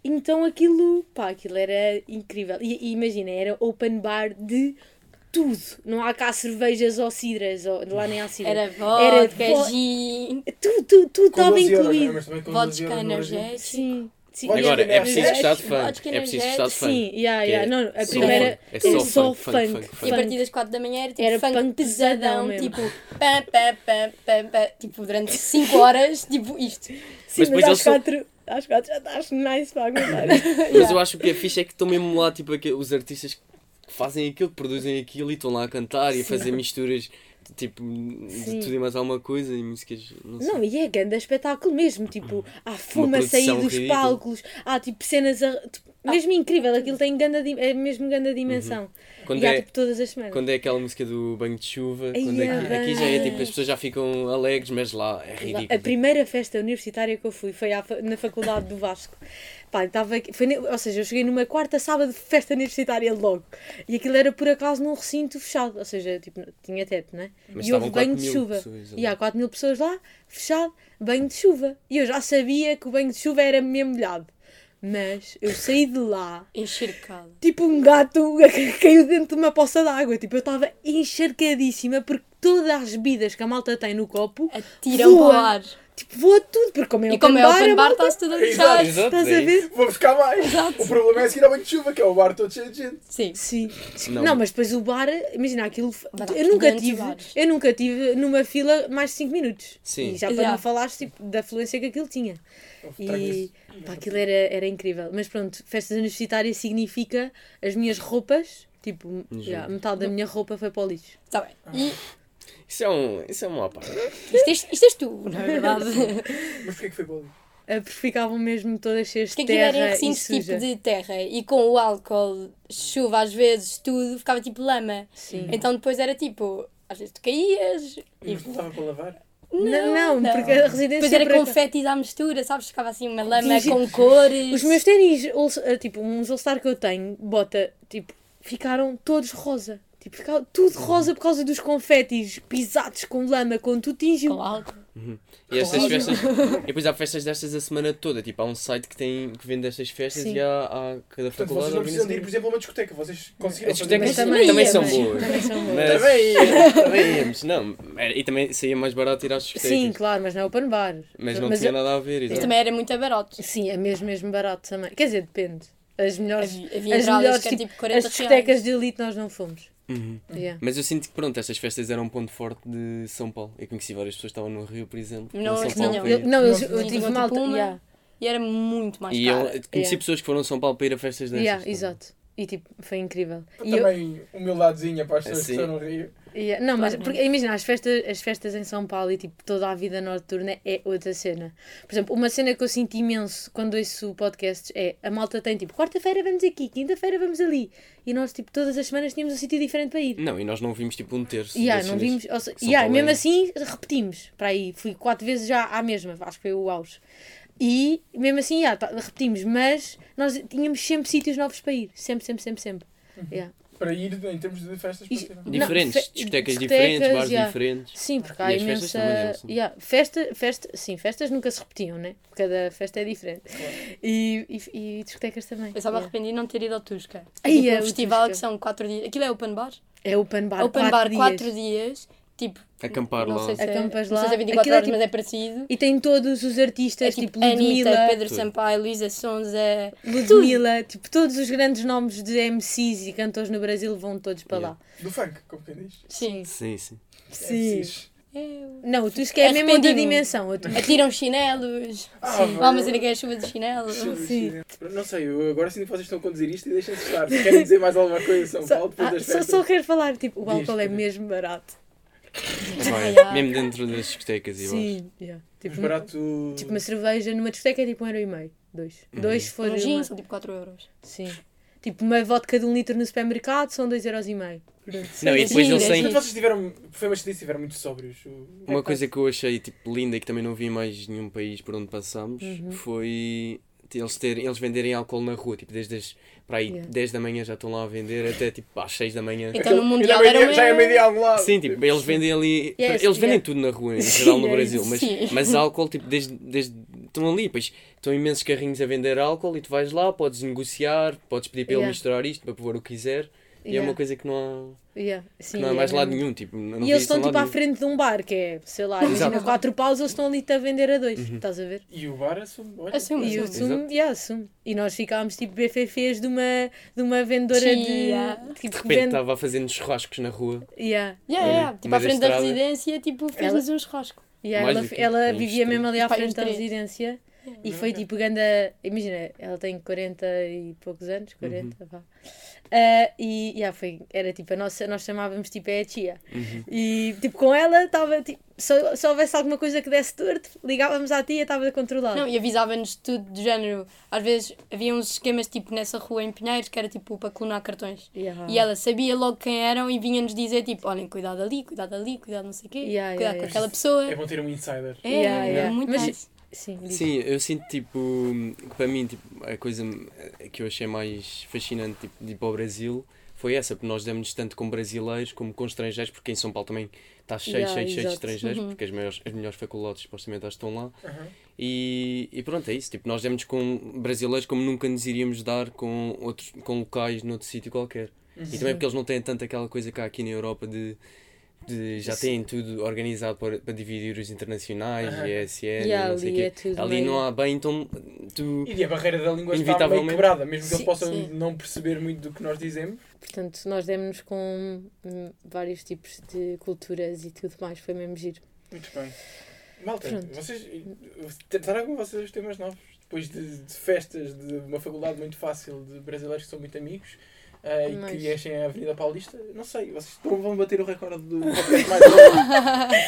Então aquilo, pá, aquilo era incrível. E, e imagina, era open bar de tudo. Não há cá cervejas ou cidras, ou, lá nem há cidra. Era vodka, Era vo- gin, Tudo, tudo, tudo estava 12 euros, não é? incluído. Mas também com 12 vodka Brasil. energético. Sim, sim. Agora, é preciso energético. gostar de funk. É preciso gostar de funk. Sim, yeah, yeah. é Não, a só primeira. É só é só funk, funk, funk. funk, E a partir das 4 da manhã era tipo Era funk, funk pesadão tipo pam, pam, pam, pam, pam, tipo durante 5 horas, tipo isto. Sim, Mas mas, depois às eles são- quatro, às quatro já estás nice para aguentar. Mas eu acho que o que é fixe é que estão mesmo lá, tipo, os artistas que fazem aquilo, que produzem aquilo e estão lá a cantar e a fazer misturas, tipo, Sim. de tudo e mais alguma coisa e músicas, não sei. Não, e é grande espetáculo mesmo. Tipo, há fuma a sair dos ridícula. palcos, há tipo cenas. A, tipo, mesmo incrível, aquilo tem ganda, é mesmo grande dimensão. Quando e há é, tipo todas as semanas. quando é aquela música do banho de chuva, Ai, quando é é que- aqui já é tipo, as pessoas já ficam alegres, mas lá é ridículo. A primeira festa universitária que eu fui foi à na faculdade do Vasco. Pá, estava, foi, ou seja, eu cheguei numa quarta sábado de festa universitária logo. E aquilo era por acaso num recinto fechado. Ou seja, tipo, tinha teto, né? Mas e houve banho 4 de chuva. pessoas. E há 4 mil pessoas lá, fechado, banho de chuva. E eu já sabia que o banho de chuva era mesmo molhado. Mas eu saí de lá, Encharcado. tipo um gato que caiu dentro de uma poça d'água. Tipo, eu estava encharcadíssima porque todas as bebidas que a malta tem no copo, Atiram Voa. para o ar. tipo, voa tudo. Porque como é E como é open bar, malta- está-se tudo a deixar. Estás é a isso. ver? Vou buscar mais. Exato. O problema é seguir ao banho de chuva, que é o bar todo cheio de gente. Sim. Sim. Não. Não. mas depois o bar, imagina aquilo. Eu nunca 500 tive, bares. eu nunca tive numa fila mais de 5 minutos. Sim. E já para não falares tipo, da fluência que aquilo tinha. E pá, aquilo era, era incrível. Mas pronto, festas universitárias significa as minhas roupas, tipo, já, metade da minha roupa foi para o lixo. Está bem. E Isso é um. Isso é uma parte. Isto, és- isto és tu, na verdade. Mas porquê que foi boli? Ah, Porque ficavam mesmo todas cheias de Porque aquilo era em terra e recintos suja. tipo de terra e com o álcool, chuva às vezes, tudo, ficava tipo lama. Sim. Então depois era tipo, às vezes tu caías E não dava para lavar? Não, não, porque a residência Depois era confetis à mistura, sabes? Ficava assim uma lama com cores. Os meus ténis, ah, tipo, uns All-Star que eu tenho, bota, tipo, ficaram todos rosa. Tipo, ficaram tudo rosa por causa dos confetis pisados com lama, com tudo tingiu. Com álcool. E estas Claro. festas. E depois há festas destas a semana toda. Tipo, há um site que, tem, que vende estas festas Sim. e há, há cada Portanto, faculdade vocês não precisam de ir, por exemplo, a uma discoteca. Vocês conseguiram As fazer discotecas isso? também também, são mas- boas. também são boas. Mas- Também íamos. Não, era- e também saía mais barato ir às discotecas. Sim, claro, mas não é open bar. Mas não tinha eu- nada a ver. Mas exato. também era muito barato. Sim, é mesmo, mesmo barato também. Quer dizer, depende. As melhores, Havia, havia as melhores tipo, tipo 40 as discotecas reais. de elite nós não fomos. Uhum. Yeah. Mas eu sinto que pronto, estas festas eram um ponto forte de São Paulo. Eu conheci várias pessoas que estavam no Rio, por exemplo. Não, São que Paulo não. Eu, não, eu, Não, eu não tive malta. yeah, E era muito mais E eu caro. conheci Yeah. pessoas que foram a São Paulo para ir a festas destas. yeah, exato. E tipo, foi incrível. E eu- Também humildadezinha para as pessoas que Sim. estão no Rio. Yeah, não, mas porque, imagina, as festas, as festas em São Paulo e tipo toda a vida noturna é outra cena. Por exemplo, uma cena que eu sinto imenso quando ouço podcasts é a malta tem tipo quarta-feira vamos aqui, quinta-feira vamos ali. E nós tipo todas as semanas tínhamos um sítio diferente para ir. Não, e nós não vimos tipo um terço. Yeah, não vimos, ou seja, yeah, mesmo é- assim repetimos para aí. Fui quatro vezes já à mesma, acho que foi o auge. E mesmo assim, yeah, tá- repetimos, mas nós tínhamos sempre sítios novos para ir. Sempre, sempre, sempre, sempre. Yeah. Para ir em termos de festas. E- para Não, Diferentes, fe- discotecas discotecas, diferentes, bares yeah. diferentes. Sim, porque há as festas também imensa. assim. Yeah, festa, festa, sim, festas nunca se repetiam, né? Cada festa é diferente. E, e, e discotecas também. Eu estava yeah. arrependido de não ter ido ao Tusca. Ai, tipo, é, um o festival Tusca. que são 4 dias. Aquilo é open bar? É open bar. open quatro bar dias. 4 dias. Tipo, Acampar não lá. sei se é, Acampas não sei lá. se é 24 Aquilo é horas, tipo- mas é parecido. E tem todos os artistas, É tipo, tipo Ludmilla, Anitta, Pedro Tudo. Sampaio, Luísa Sonza. Ludmilla, tipo, todos os grandes nomes de MCs e cantores no Brasil vão todos para Yeah. lá. Do funk, como quem diz. Sim. Sim, sim. Sim. MCs. Eu- Não, o Tusca é, mesmo outra dimensão. o Tusca- Atiram chinelos. Ah, Sim. vai. Vamos dizer que é a chuva de chinelos. Sim. Não sei, eu agora sinto que vocês estão a conduzir isto e deixem-se estar. Se querem dizer mais alguma coisa São Só, Paulo depois ah, das só, festas. só quero falar, tipo, o álcool é mesmo barato. Vai, Yeah. Mesmo dentro das discotecas e. Sim, yeah. Mas tipo, barato. tipo uma cerveja numa discoteca é tipo um euro e meio. Dois. Uhum. Dois se for Um uma- gin são tipo 4 euros. Sim. Tipo, uma vodka de um litro no supermercado são 2,5€. Não, e depois Sim, eles é têm. Mas vocês tiveram. Foi uma experiência, tiveram muito sóbrios. Uma coisa que eu achei tipo, linda e que também não vi em mais nenhum país por onde passámos Uhum. foi eles, terem, eles venderem álcool na rua, tipo, desde as para aí Yeah. 10 da manhã já estão lá a vender até tipo às 6 da manhã. Então no Mundial era Já é a algum lado. Sim, tipo, eles vendem ali. Yes, eles vendem yeah. tudo na rua, em geral no Brasil, mas, Sim. mas álcool, tipo, desde, desde. Estão ali, pois estão imensos carrinhos a vender álcool e tu vais lá, podes negociar, podes pedir para ele Yeah. misturar isto, para pôr o que quiser. E é Yeah. uma coisa que não Yeah. há, Sim, que não há é mais lado nenhum. Tipo, não E eles estão tipo à frente de um bar, que é, sei lá, imagina Exato. quatro paus, eles estão ali a vender a dois. Uhum. Estás a ver? E o bar assume. Olha, Assume, E o assume. Exato. yeah, assume. E nós ficámos tipo BFFs de uma, de uma vendedora Sim, de. yeah. Tipo, De repente vende. estava fazendo churrascos na rua. Yeah. Yeah, yeah. no Tipo, meio à frente da estrada. residência, tipo, fez-nos um churrasco. Yeah, Mais ela ela é vivia mesmo ali à frente da residência e Uhum. foi tipo ganda. Imagina, ela tem 40 e poucos anos, Uhum. 40, vá. Ah, e yeah, foi, era tipo, a nossa, nós chamávamos tipo é a tia. Uhum. E tipo, com ela estava tipo, se, se houvesse alguma coisa que desse torto, ligávamos à tia, estava controlado. Não, e avisava-nos tudo do género. Às vezes havia uns esquemas tipo nessa rua em Pinheiros que era tipo para clonar cartões. Yeah. E ela sabia logo quem eram e vinha-nos dizer tipo, olhem, cuidado ali, cuidado ali, cuidado não sei o quê, Yeah, cuidado yeah, com yeah. aquela pessoa. É bom ter um insider. É, Yeah, é muito Mas- nice. Sim. Sim, eu sinto tipo, que para mim, tipo, a coisa que eu achei mais fascinante tipo, de ir para o Brasil foi essa, porque nós demos tanto com brasileiros como com estrangeiros, porque em São Paulo também está cheio, Yeah, cheio, cheio de estrangeiros, Uhum. porque as melhores, as melhores faculdades supostamente estão lá. Aham. E, e pronto, é isso. Tipo, nós demos com brasileiros como nunca nos iríamos dar com, outros, com locais noutro sítio qualquer. E também porque eles não têm tanto aquela coisa cá aqui na Europa de. De já têm tudo organizado para, para dividir os internacionais, Yeah, não sei o ali quê. é tudo Ali meio- não há bem, então tu. E a barreira da língua está meio Inevitavelmente. quebrada, mesmo que Sim, eles possam sim. não perceber muito do que nós dizemos. Portanto, nós demos com hum, vários tipos de culturas e tudo mais, foi mesmo giro. Muito bem. Malta, Pronto. vocês tragam vocês os temas novos. Depois de, de festas de uma faculdade muito fácil de brasileiros que são muito amigos. Eh, e Mas- que enchem a Avenida Paulista, não sei, vocês vão bater o recorde do podcast mais longo.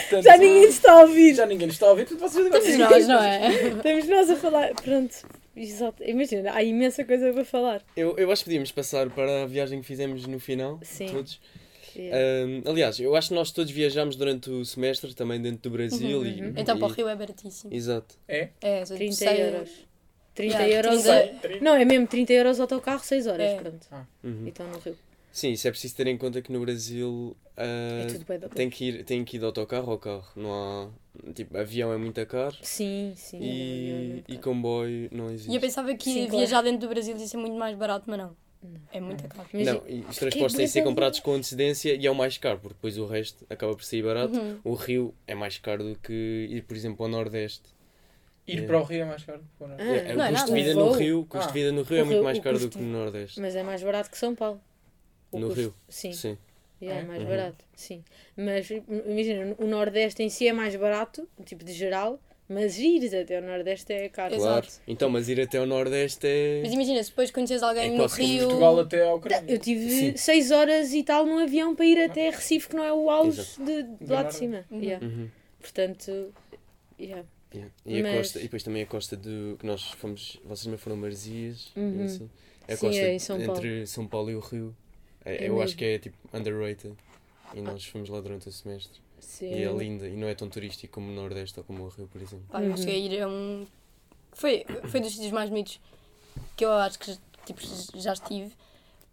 Portanto, Já ninguém nos está a ouvir. já ninguém nos está a ouvir, portanto vocês agora Temos nós, não é? Estamos nós a falar. Pronto. Exato. Imagina, há imensa coisa para falar. Eu, eu acho que podíamos passar para a viagem que fizemos no final. Sim. Todos. Yeah. Ahm, aliás, eu acho que nós todos viajámos durante o semestre, também dentro do Brasil. e, Uhum. Então e- para o Rio é baratíssimo. Exato. É? É, só 30 sei- euros. 30 Yeah, euros. 30. Não, é mesmo 30 euros autocarro, 6 horas. É. Pronto. Uhum. Então no Rio. Sim, isso é preciso ter em conta que no Brasil ah, É tem, que ir, tem que ir de autocarro ao carro. Não há. Tipo, avião é muito caro Sim, sim. e, é e comboio não existe. E eu pensava que Sim, claro. viajar dentro do Brasil ia ser muito mais barato, mas não. É muito caro. Mas Não, e os transportes têm que ser Brasil? comprados com antecedência e é o mais caro, porque depois o resto acaba por sair barato. Uhum. O Rio é mais caro do que ir, por exemplo, ao Nordeste. Ir É. para o Rio é mais caro. ou não? Ah, É, não o é custo de nada. vida no Rio, o custo Ah. de vida no Rio O é muito Rio- mais o caro do que no Nordeste. Mas é mais barato que São Paulo. O No custo- Rio? Sim. Sim. Yeah, é É? mais Uhum. barato, sim. Mas imagina, o Nordeste em si é mais barato, tipo de geral, mas ir até o Nordeste é caro. Exato. Claro. Então, mas ir até ao Nordeste é. Mas imagina, se depois conheces alguém É no Rio. Portugal até ao Ucrânia. Eu tive Sim. 6 horas e tal num avião para ir até Recife, que não é o auge Exato. de, de Do lá de Nordeste. cima. Uhum. Yeah. Uhum. Portanto, yeah. Yeah. E, a Mas- costa, e depois também a costa do. que nós fomos. Vocês também foram a Maresias. Uhum. assim. A Sim, costa é em São entre São Paulo e o Rio. É- É eu acho mesmo. que é tipo underrated. E nós fomos lá durante o semestre. sim. E é linda. E não é tão turístico como o Nordeste ou como o Rio, por exemplo. Pá, eu Uhum. cheguei a ir a um. Foi, foi dos sítios mais bonitos que eu acho que tipo, já estive.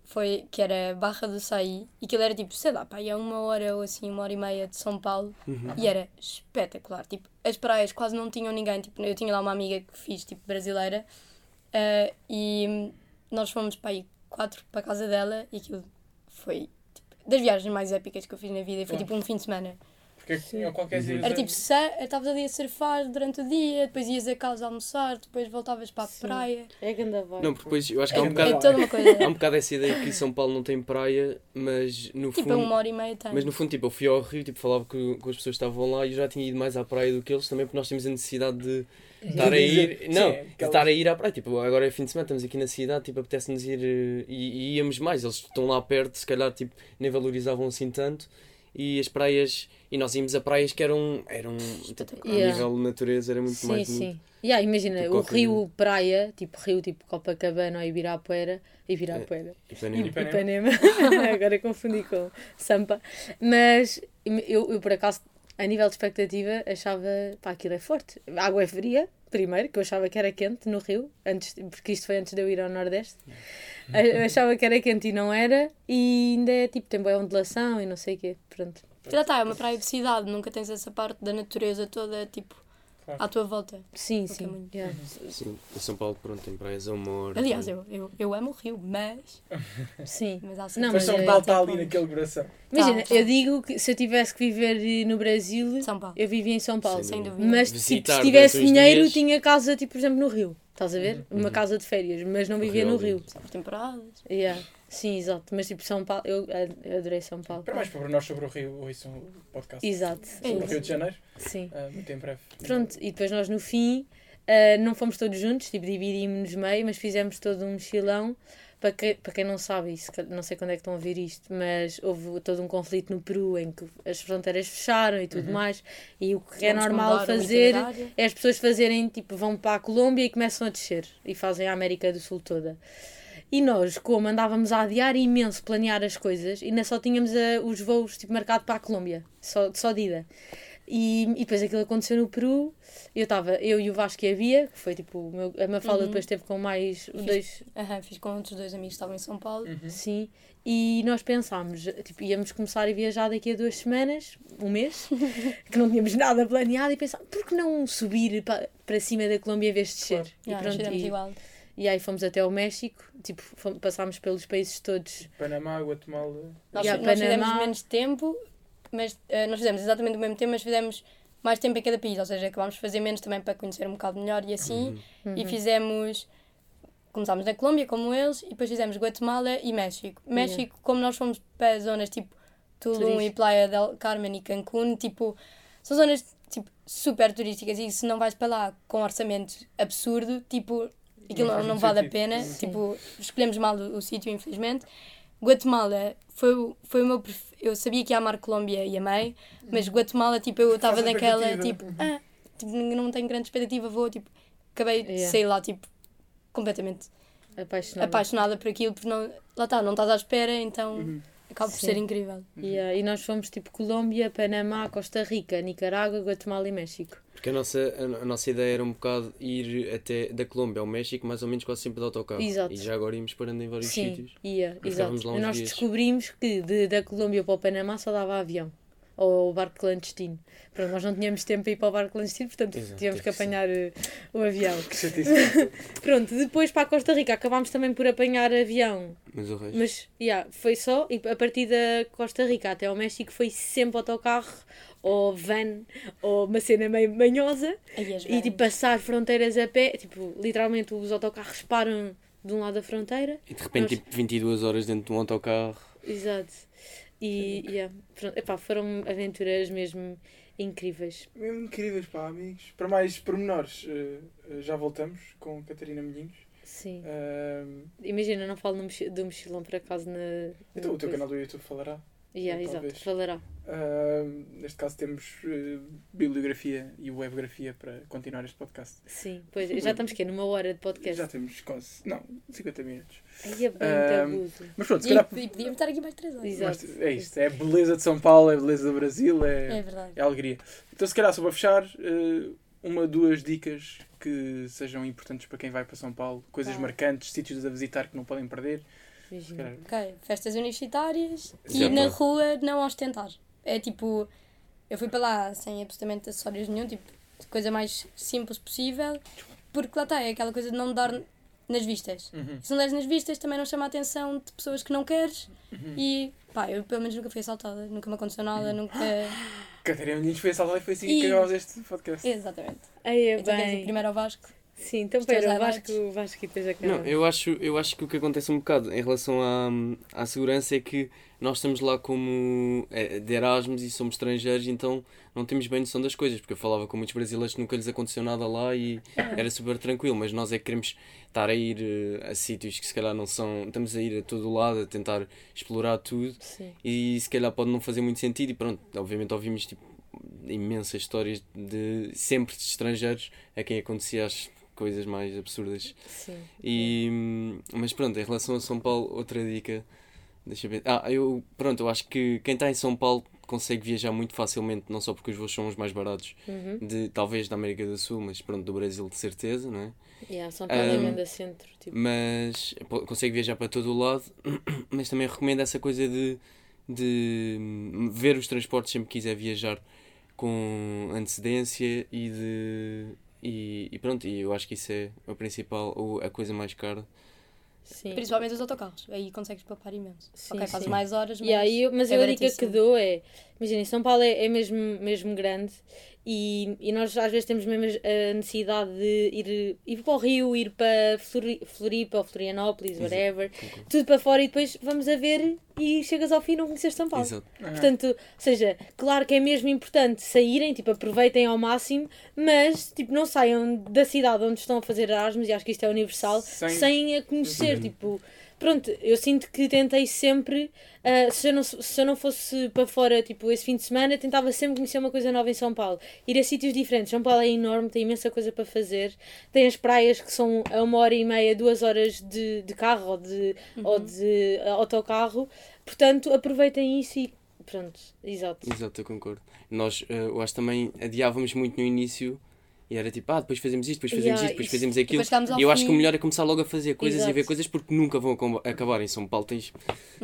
Foi que era Barra do Saí e aquilo era tipo, sei lá, pá, ia uma hora ou assim, uma hora e meia de São Paulo e era espetacular. Tipo, as praias quase não tinham ninguém. Tipo, eu tinha lá uma amiga que fiz, tipo, brasileira ah, e nós fomos para aí quatro para a casa dela e aquilo foi tipo, das viagens mais épicas que eu fiz na vida e foi Claro. tipo um fim de semana. Porque tinha qualquer dia. Era tipo, sa- estavas ali a surfar durante o dia, depois ias a casa almoçar, depois voltavas para a Sim. praia. É grande vibe. Não, porque depois eu acho que há um É bocado. É toda uma coisa. Há um bocado essa ideia que São Paulo não tem praia, mas no tipo, fundo. uma hora e meia tem. Mas no fundo, tipo, eu fui ao Rio, tipo, falava com, com as pessoas que estavam lá e eu já tinha ido mais à praia do que eles também, porque nós temos a necessidade de estar a ir. Sim, Não, de aquelas- estar a ir à praia. Tipo, agora é fim de semana, estamos aqui na cidade, tipo, apetece-nos ir eh, e, e íamos mais. Eles estão lá perto, se calhar, tipo, nem valorizavam assim tanto. E as praias, e nós íamos a praias que eram, eram tipo, a Yeah. nível de natureza, era muito Sim, mais sim. bonito. Yeah, imagina, o rio praia, tipo rio tipo Copacabana ou Ibirapuera, Ibirapuera, E Ipanema. Ipanema, agora confundi com Sampa, mas eu, eu por acaso, a nível de expectativa, achava, pá, aquilo é forte. A água é fria, primeiro, que eu achava que era quente no rio, antes, porque isto foi antes de eu ir ao Nordeste. Eu achava que era quente e não era, e ainda é tipo, tem boa ondulação e não sei o quê, pronto. Já está, é uma praia de cidade, nunca tens essa parte da natureza toda, tipo, Claro. à tua volta. Sim, Ok, sim. muito. yeah. Sim, em São Paulo, pronto, tem praias a uma. Aliás, eu, eu, eu amo o Rio, mas. Sim. mas há Não, Mas São é- Paulo está ali naquele coração. Imagina, Tá, eu digo que se eu tivesse que viver no Brasil, São Paulo. eu vivia em São Paulo. Sem dúvida. Mas tipo, Visitar se tivesse dinheiro, dias. tinha casa, tipo, por exemplo, no Rio. Estás a ver? Uma Uhum. casa de férias, mas não vivia Rio no é Rio. por temporadas. Yeah. Sim, exato. Mas tipo, São Paulo, eu, eu adorei São Paulo. Para mais para nós sobre o Rio, ouçam o podcast. Exato. É Sobre o. Rio de Janeiro, Sim. ah, muito em breve. Pronto, e depois nós no fim ah, não fomos todos juntos, tipo, dividimos-nos meio, mas fizemos todo um mochilão. Para, que, para quem não sabe, isso, não sei quando é que estão a ouvir isto, mas houve todo um conflito no Peru em que as fronteiras fecharam e tudo Uhum. mais. E o que é Vamos normal mudar o fazer é as pessoas fazerem, tipo, vão para a Colômbia e começam a descer e fazem a América do Sul toda. E nós, como andávamos a adiar imenso planear as coisas, ainda só tínhamos ah, os voos tipo, marcados para a Colômbia, só, só de ida. E, e depois aquilo aconteceu no Peru, eu estava, eu e o Vasco e a Bia, que foi tipo, meu, a Mafalda Uhum. depois esteve com mais Fiz- dois, Aham, fiz com outros dois amigos que estavam em São Paulo. Uhum. sim, e nós pensámos, tipo, íamos começar a viajar daqui a duas semanas, um mês, que não tínhamos nada planeado, e pensámos, por que não subir para, para cima da Colômbia em vez de descer? Claro. E Yeah, nós pronto, e- igual. E aí fomos até ao México, tipo, fomos, passámos pelos países todos. Panamá, Guatemala. Nós, Yeah, nós fizemos Panamá. menos tempo, mas eh, nós fizemos exatamente o mesmo tempo, mas fizemos mais tempo em cada país, ou seja, acabámos de fazer menos também para conhecer um bocado melhor e assim. Uhum. E fizemos. Começámos na Colômbia, como eles, e depois fizemos Guatemala e México. México, como nós fomos para zonas tipo Tulum e Playa del Carmen e Cancún, tipo, são zonas tipo, super turísticas e se não vais para lá com orçamento absurdo, tipo, aquilo Não não, vale a pena. Sim. Tipo, escolhemos mal o, o sítio, infelizmente. Guatemala foi, o- foi o meu. pref- Eu sabia que ia amar Colômbia e amei, mas Guatemala, tipo, eu estava naquela, tipo, ah, tipo, não tenho grande expectativa, vou, tipo, acabei de Yeah. sair lá, tipo, completamente Apaixonada. apaixonada por aquilo, porque não, lá está, não estás à espera, então Uhum. Acaba por Sim. ser incrível. Yeah, E nós fomos tipo Colômbia, Panamá, Costa Rica, Nicarágua, Guatemala e México. Porque a nossa, a, a nossa ideia era um bocado ir até da Colômbia ao México, mais ou menos quase sempre de autocarro. Exato. E já agora íamos parando em vários Sim, sítios. ia, E exato. ficávamos lá E uns nós dias. descobrimos que de, da Colômbia para o Panamá só dava avião. Ou barco clandestino. Pronto, nós não tínhamos tempo para ir para o barco clandestino, portanto Exato, tínhamos que apanhar eh, o avião. Pronto, depois para a Costa Rica acabámos também por apanhar avião. Mas o resto. Mas, yeah, foi só. E a partir da Costa Rica até ao México foi sempre autocarro, ou van, ou uma cena meio manhosa. As E tipo, passar fronteiras a pé, tipo, literalmente os autocarros param de um lado da fronteira. E de repente, nós- tipo, 22 horas dentro de um autocarro. Exato. E yeah, pronto, epá, foram aventuras mesmo incríveis. Mesmo incríveis, pá, amigos. Para mais pormenores, eh, eh, já voltamos com Catarina Milhinhos. Sim. Ahm, Imagina, não falo do mochilão por acaso na. então o teu coisa. canal do YouTube falará. Yeah, exato, falará. Ahm, neste caso temos eh, bibliografia e webgrafia para continuar este podcast. Sim, pois, já estamos aqui numa hora de podcast. Já temos quase, não, 50 minutos. Aí é bem abuso. Mas pronto, se E, calhar e podíamos estar aqui mais três horas. Exato. mas é isto, é a beleza de São Paulo, é a beleza do Brasil, É é, verdade. é a alegria. Então se calhar só para fechar, eh, uma, duas dicas que sejam importantes para quem vai para São Paulo, coisas Tá. marcantes, sítios a visitar que não podem perder. Imagina. Ok, festas universitárias e na tá. rua não ostentar. É tipo, eu fui para lá sem absolutamente acessórios nenhum, tipo, coisa mais simples possível, porque lá está, é aquela coisa de não dar nas vistas. Uhum. Se não deres nas vistas, também não chama a atenção de pessoas que não queres Uhum. e pá, eu pelo menos nunca fui assaltada, nunca me aconteceu nada, nunca. Catarina Milhinhos foi assaltada e foi assim E- que acabámos este podcast. Exatamente. Aí é Então dizer, bem. primeiro ao Vasco. Sim, então pera, o. Vasco, o Vasco e depois a Não, eu acho, eu acho que o que acontece um bocado em relação à, à segurança é que nós estamos lá como é, de Erasmus e somos estrangeiros, então não temos bem noção das coisas, porque eu falava com muitos brasileiros que nunca lhes aconteceu nada lá e era super tranquilo, mas nós é que queremos estar a ir eh, a sítios que se calhar não são. Estamos a ir a todo lado, a tentar explorar tudo Sim. e se calhar pode não fazer muito sentido e pronto, obviamente ouvimos tipo imensas histórias de sempre de estrangeiros a quem acontecia as coisas mais absurdas Sim. e, mas pronto, em relação a São Paulo, outra dica. Deixa eu ver. Ah, eu, pronto, eu acho que quem está em São Paulo consegue viajar muito facilmente, não só porque os voos são os mais baratos, Uhum. de, talvez da América do Sul, mas pronto, do Brasil de certeza, não é? Yeah, São Paulo é Um, grande centro. Tipo. Mas consegue viajar para todo o lado, mas também recomendo essa coisa de, de ver os transportes sempre que quiser viajar com antecedência e de. E, e pronto, e eu acho que isso é o principal, ou a coisa mais cara. Sim. Principalmente os autocarros. Aí consegues poupar imenso. Sim, ok, sim. mais horas, mas. E aí, eu- mas é a dica que dou é, imaginem, São Paulo é, é mesmo, mesmo grande e, e nós às vezes temos mesmo a necessidade de ir, ir para o Rio, ir para Flori- Floripa ou Florianópolis, Exato, whatever, concordo. tudo para fora e depois vamos a ver e chegas ao fim e não conheces São Paulo. Exato. Ah, Portanto, ou seja, claro que é mesmo importante saírem, tipo, aproveitem ao máximo, mas tipo, não saiam da cidade onde estão a fazer Erasmus, e acho que isto é universal, Sem- sem, a conhecer, Uhum. tipo, pronto, eu sinto que tentei sempre, ah, se, eu não, se eu não fosse para fora, tipo, esse fim de semana, tentava sempre conhecer uma coisa nova em São Paulo, ir a sítios diferentes, São Paulo é enorme, tem imensa coisa para fazer, tem as praias que são a uma hora e meia, duas horas de, de carro ou de, ou de autocarro, portanto, aproveitem isso e pronto, exato. Exato, eu concordo. Nós, eh, eu acho também adiávamos muito no início e era tipo, ah, depois fazemos isto, depois fazemos Yeah, isto, depois isso. fazemos aquilo. Depois E eu acho que o fim. melhor é começar logo a fazer coisas e a ver Exato. coisas porque nunca vão acabar. Em São Paulo tens.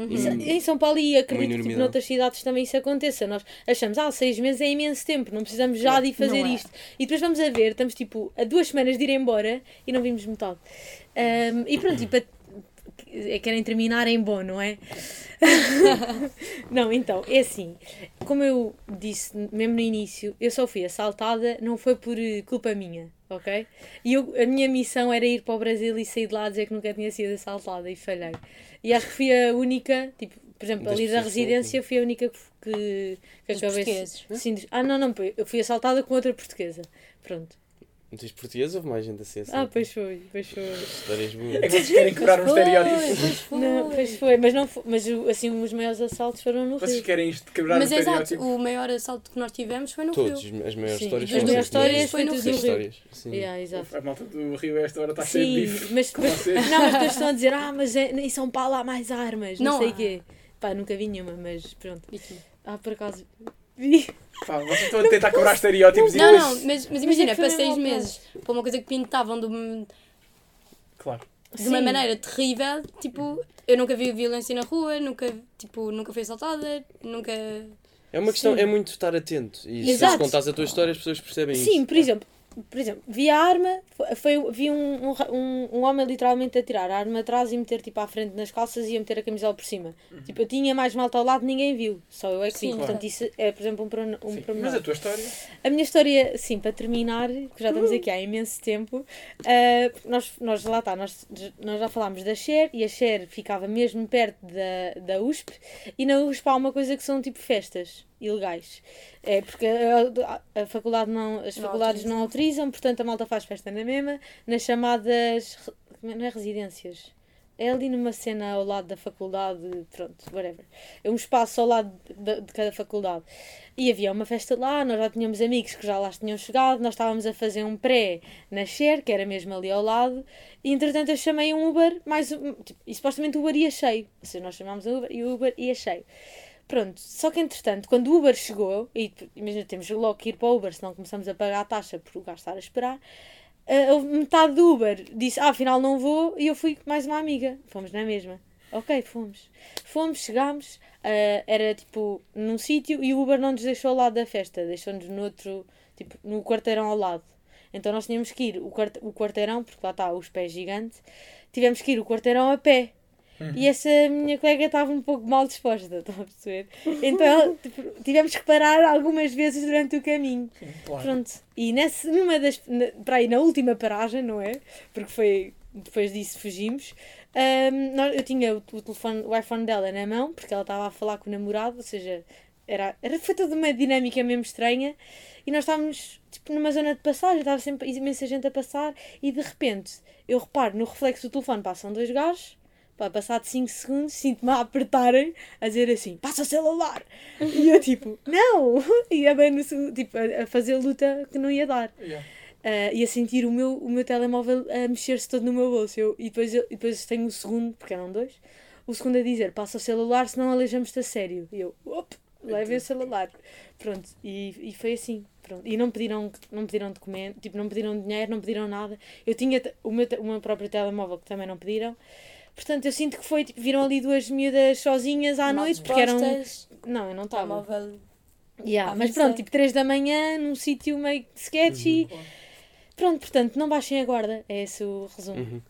Isso- Em São Paulo e acredito que tipo, noutras cidades também isso aconteça. Nós achamos, ah, seis meses é imenso tempo, não precisamos já de ir fazer é. isto. E depois vamos a ver, estamos tipo a duas semanas de ir embora e não vimos metade. Ahm, e pronto, e para. É, Querem terminar em bom, não é? não, então, é assim. Como eu disse mesmo no início, eu só fui assaltada, não foi por eh, culpa minha, ok? E eu, a minha missão era ir para o Brasil e sair de lá dizer que nunca tinha sido assaltada e falhei. E acho que fui a única, tipo, por exemplo, Das ali da residência fui a única que, que, que acabei. Sim, dos- ah, não, não, eu fui assaltada com outra portuguesa. Pronto. Não tens português, houve mais gente assim. Ah, pois foi, pois foi. Histórias boas. É que vocês querem quebrar um estereótipo. pois foi. Não, pois foi, mas, não foi, mas o- assim, os maiores assaltos foram no Vocês Rio. querem isto quebrar Mas um é exato, estereótipo. o maior assalto que nós tivemos foi no Todos, Rio. as maiores Sim, histórias as foram maiores sempre histórias foi no Rio. no Rio. histórias. Sim. Yeah, exato. A malta do Rio a esta hora está cheia de Sim, bife. mas vocês. não, mas depois estão a dizer, ah, mas é, em São Paulo há mais armas, não, Não sei o quê. Pá, nunca vi nenhuma, mas pronto. Ah, por acaso, vi. Pá, vocês estão a tentar quebrar estereótipos e Não, não, mas, mas imagina, é para seis meses, para uma coisa que pintavam de, Claro. de uma Sim. maneira terrível, tipo, eu nunca vi violência na rua, nunca, tipo, nunca fui assaltada, nunca. É uma questão, Sim. é muito estar atento. E se Exato. contares a tua história, as pessoas percebem isso. Sim, por exemplo, por exemplo, vi a arma, foi, vi um, um, um, homem literalmente a tirar a arma atrás e meter tipo à frente nas calças e a meter a camisola por cima. Tipo, eu tinha mais malta ao lado, ninguém viu, só eu é que vi. Sim, Portanto, claro. isso é, por exemplo, um, prono- um Sim. pormenor. Mas a tua história... A minha história, sim, para terminar, que já estamos aqui há imenso tempo, ah, nós, nós lá está, nós, nós já falámos da Cher e a Cher ficava mesmo perto da, da USP e na USP há uma coisa que são tipo festas ilegais. É porque a, a- a faculdade não, as Não faculdades não autorizam, portanto a malta faz festa na mesma, nas chamadas, re- não é residências, é ali numa cena ao lado da faculdade, pronto, whatever. É um espaço ao lado de, de cada faculdade. E havia uma festa lá, nós já tínhamos amigos que já lá tinham chegado, nós estávamos a fazer um pré na Cher, que era mesmo ali ao lado, e entretanto eu chamei um Uber, mais um, tipo, e supostamente o Uber ia cheio. Ou seja, nós chamámos um Uber e o Uber ia cheio. Pronto, só que entretanto, quando o Uber chegou, e imagina, temos logo que ir para o Uber, senão começamos a pagar a taxa por o gajo estar a esperar, houve metade do Uber disse, ah, afinal não vou, e eu fui com mais uma amiga. Fomos na mesma. Ok, fomos. Fomos, chegámos, ah, era tipo num sítio e o Uber não nos deixou ao lado da festa, deixou-nos no outro, tipo, no quarteirão ao lado. Então nós tínhamos que ir o, o quarteirão, porque lá está os pés gigantes, tivemos que ir o quarteirão a pé. E essa minha colega estava um pouco mal disposta, estão a perceber? Então tipo, tivemos que parar algumas vezes durante o caminho. Sim, claro. Pronto. E nesse, numa das. Na, para aí, na última paragem, não é? Porque foi. Depois disso fugimos. ahm, nós, eu tinha o, o telefone, o iPhone dela na mão, porque ela estava a falar com o namorado, ou seja, era, era, foi toda uma dinâmica mesmo estranha. E nós estávamos tipo, numa zona de passagem, estava sempre imensa gente a passar, e de repente eu reparo no reflexo do telefone passam dois gajos. Pá, passado 5 segundos, sinto-me a apertarem, a dizer assim: passa o celular! E eu, tipo, não! E a, bem no, tipo, a, a fazer luta que não ia dar. Yeah. Ah, e a sentir o meu, o meu telemóvel a mexer-se todo no meu bolso. Eu, e, depois eu, e depois tenho o segundo, porque eram dois, o segundo a dizer: passa o celular, senão aleijamos-te a sério. E eu, op, levem o celular. Pronto, e, e foi assim. Pronto. E não pediram, não pediram documento, tipo, não pediram dinheiro, não pediram nada. Eu tinha o meu, o meu próprio telemóvel que também não pediram. Portanto, eu sinto que foi, tipo, viram ali duas miúdas sozinhas à mal noite, porque eram. Não, eu não estava. Yeah, à mas pronto, tipo 3 da manhã, num sítio meio sketchy. Claro. Pronto, portanto, não baixem a guarda. É esse o resumo. Uhum.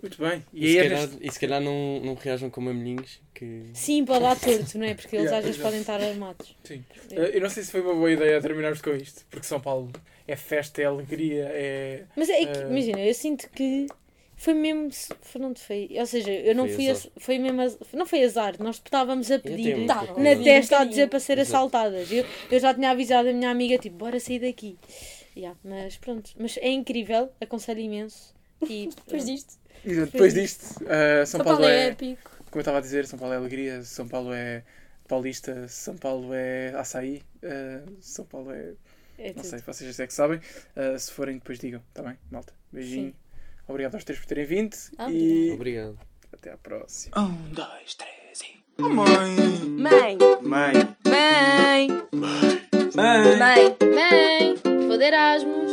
Muito bem. E, E, se é calhar, neste... e se calhar não, não reajam como mamelinhos que. Sim, pode dar torto, não é? Porque eles Yeah, às vezes podem estar armados. Sim. Eh, Eu não sei se foi uma boa ideia terminarmos com isto, porque São Paulo é festa, é alegria, é... Mas é que, Eh. imagina, eu sinto que foi mesmo. Foi, não foi. Ou seja, eu não Foi fui. azar. Foi mesmo. Não foi azar, nós estávamos a pedir. Na testa a dizer para ser Exato. assaltadas. Eu, eu já tinha avisado a minha amiga, tipo, bora sair daqui. Yeah, mas pronto. Mas é incrível, aconselho imenso. E Depois disto. E depois disto, eh, São São Paulo Paulo é é... épico. Como eu estava a dizer, São Paulo é alegria, São Paulo é paulista, São Paulo é açaí, eh, São Paulo é... é Não tudo. sei, vocês é que sabem. Eh, se forem, depois digam, está bem, malta? Beijinho. Sim. Obrigado aos três por terem vindo Ah, e Obrigado. até à próxima. Um, dois, três e. Oh, mãe! Mãe, Mãe! mãe, Mãe! mãe, mãe, vou de Erasmus.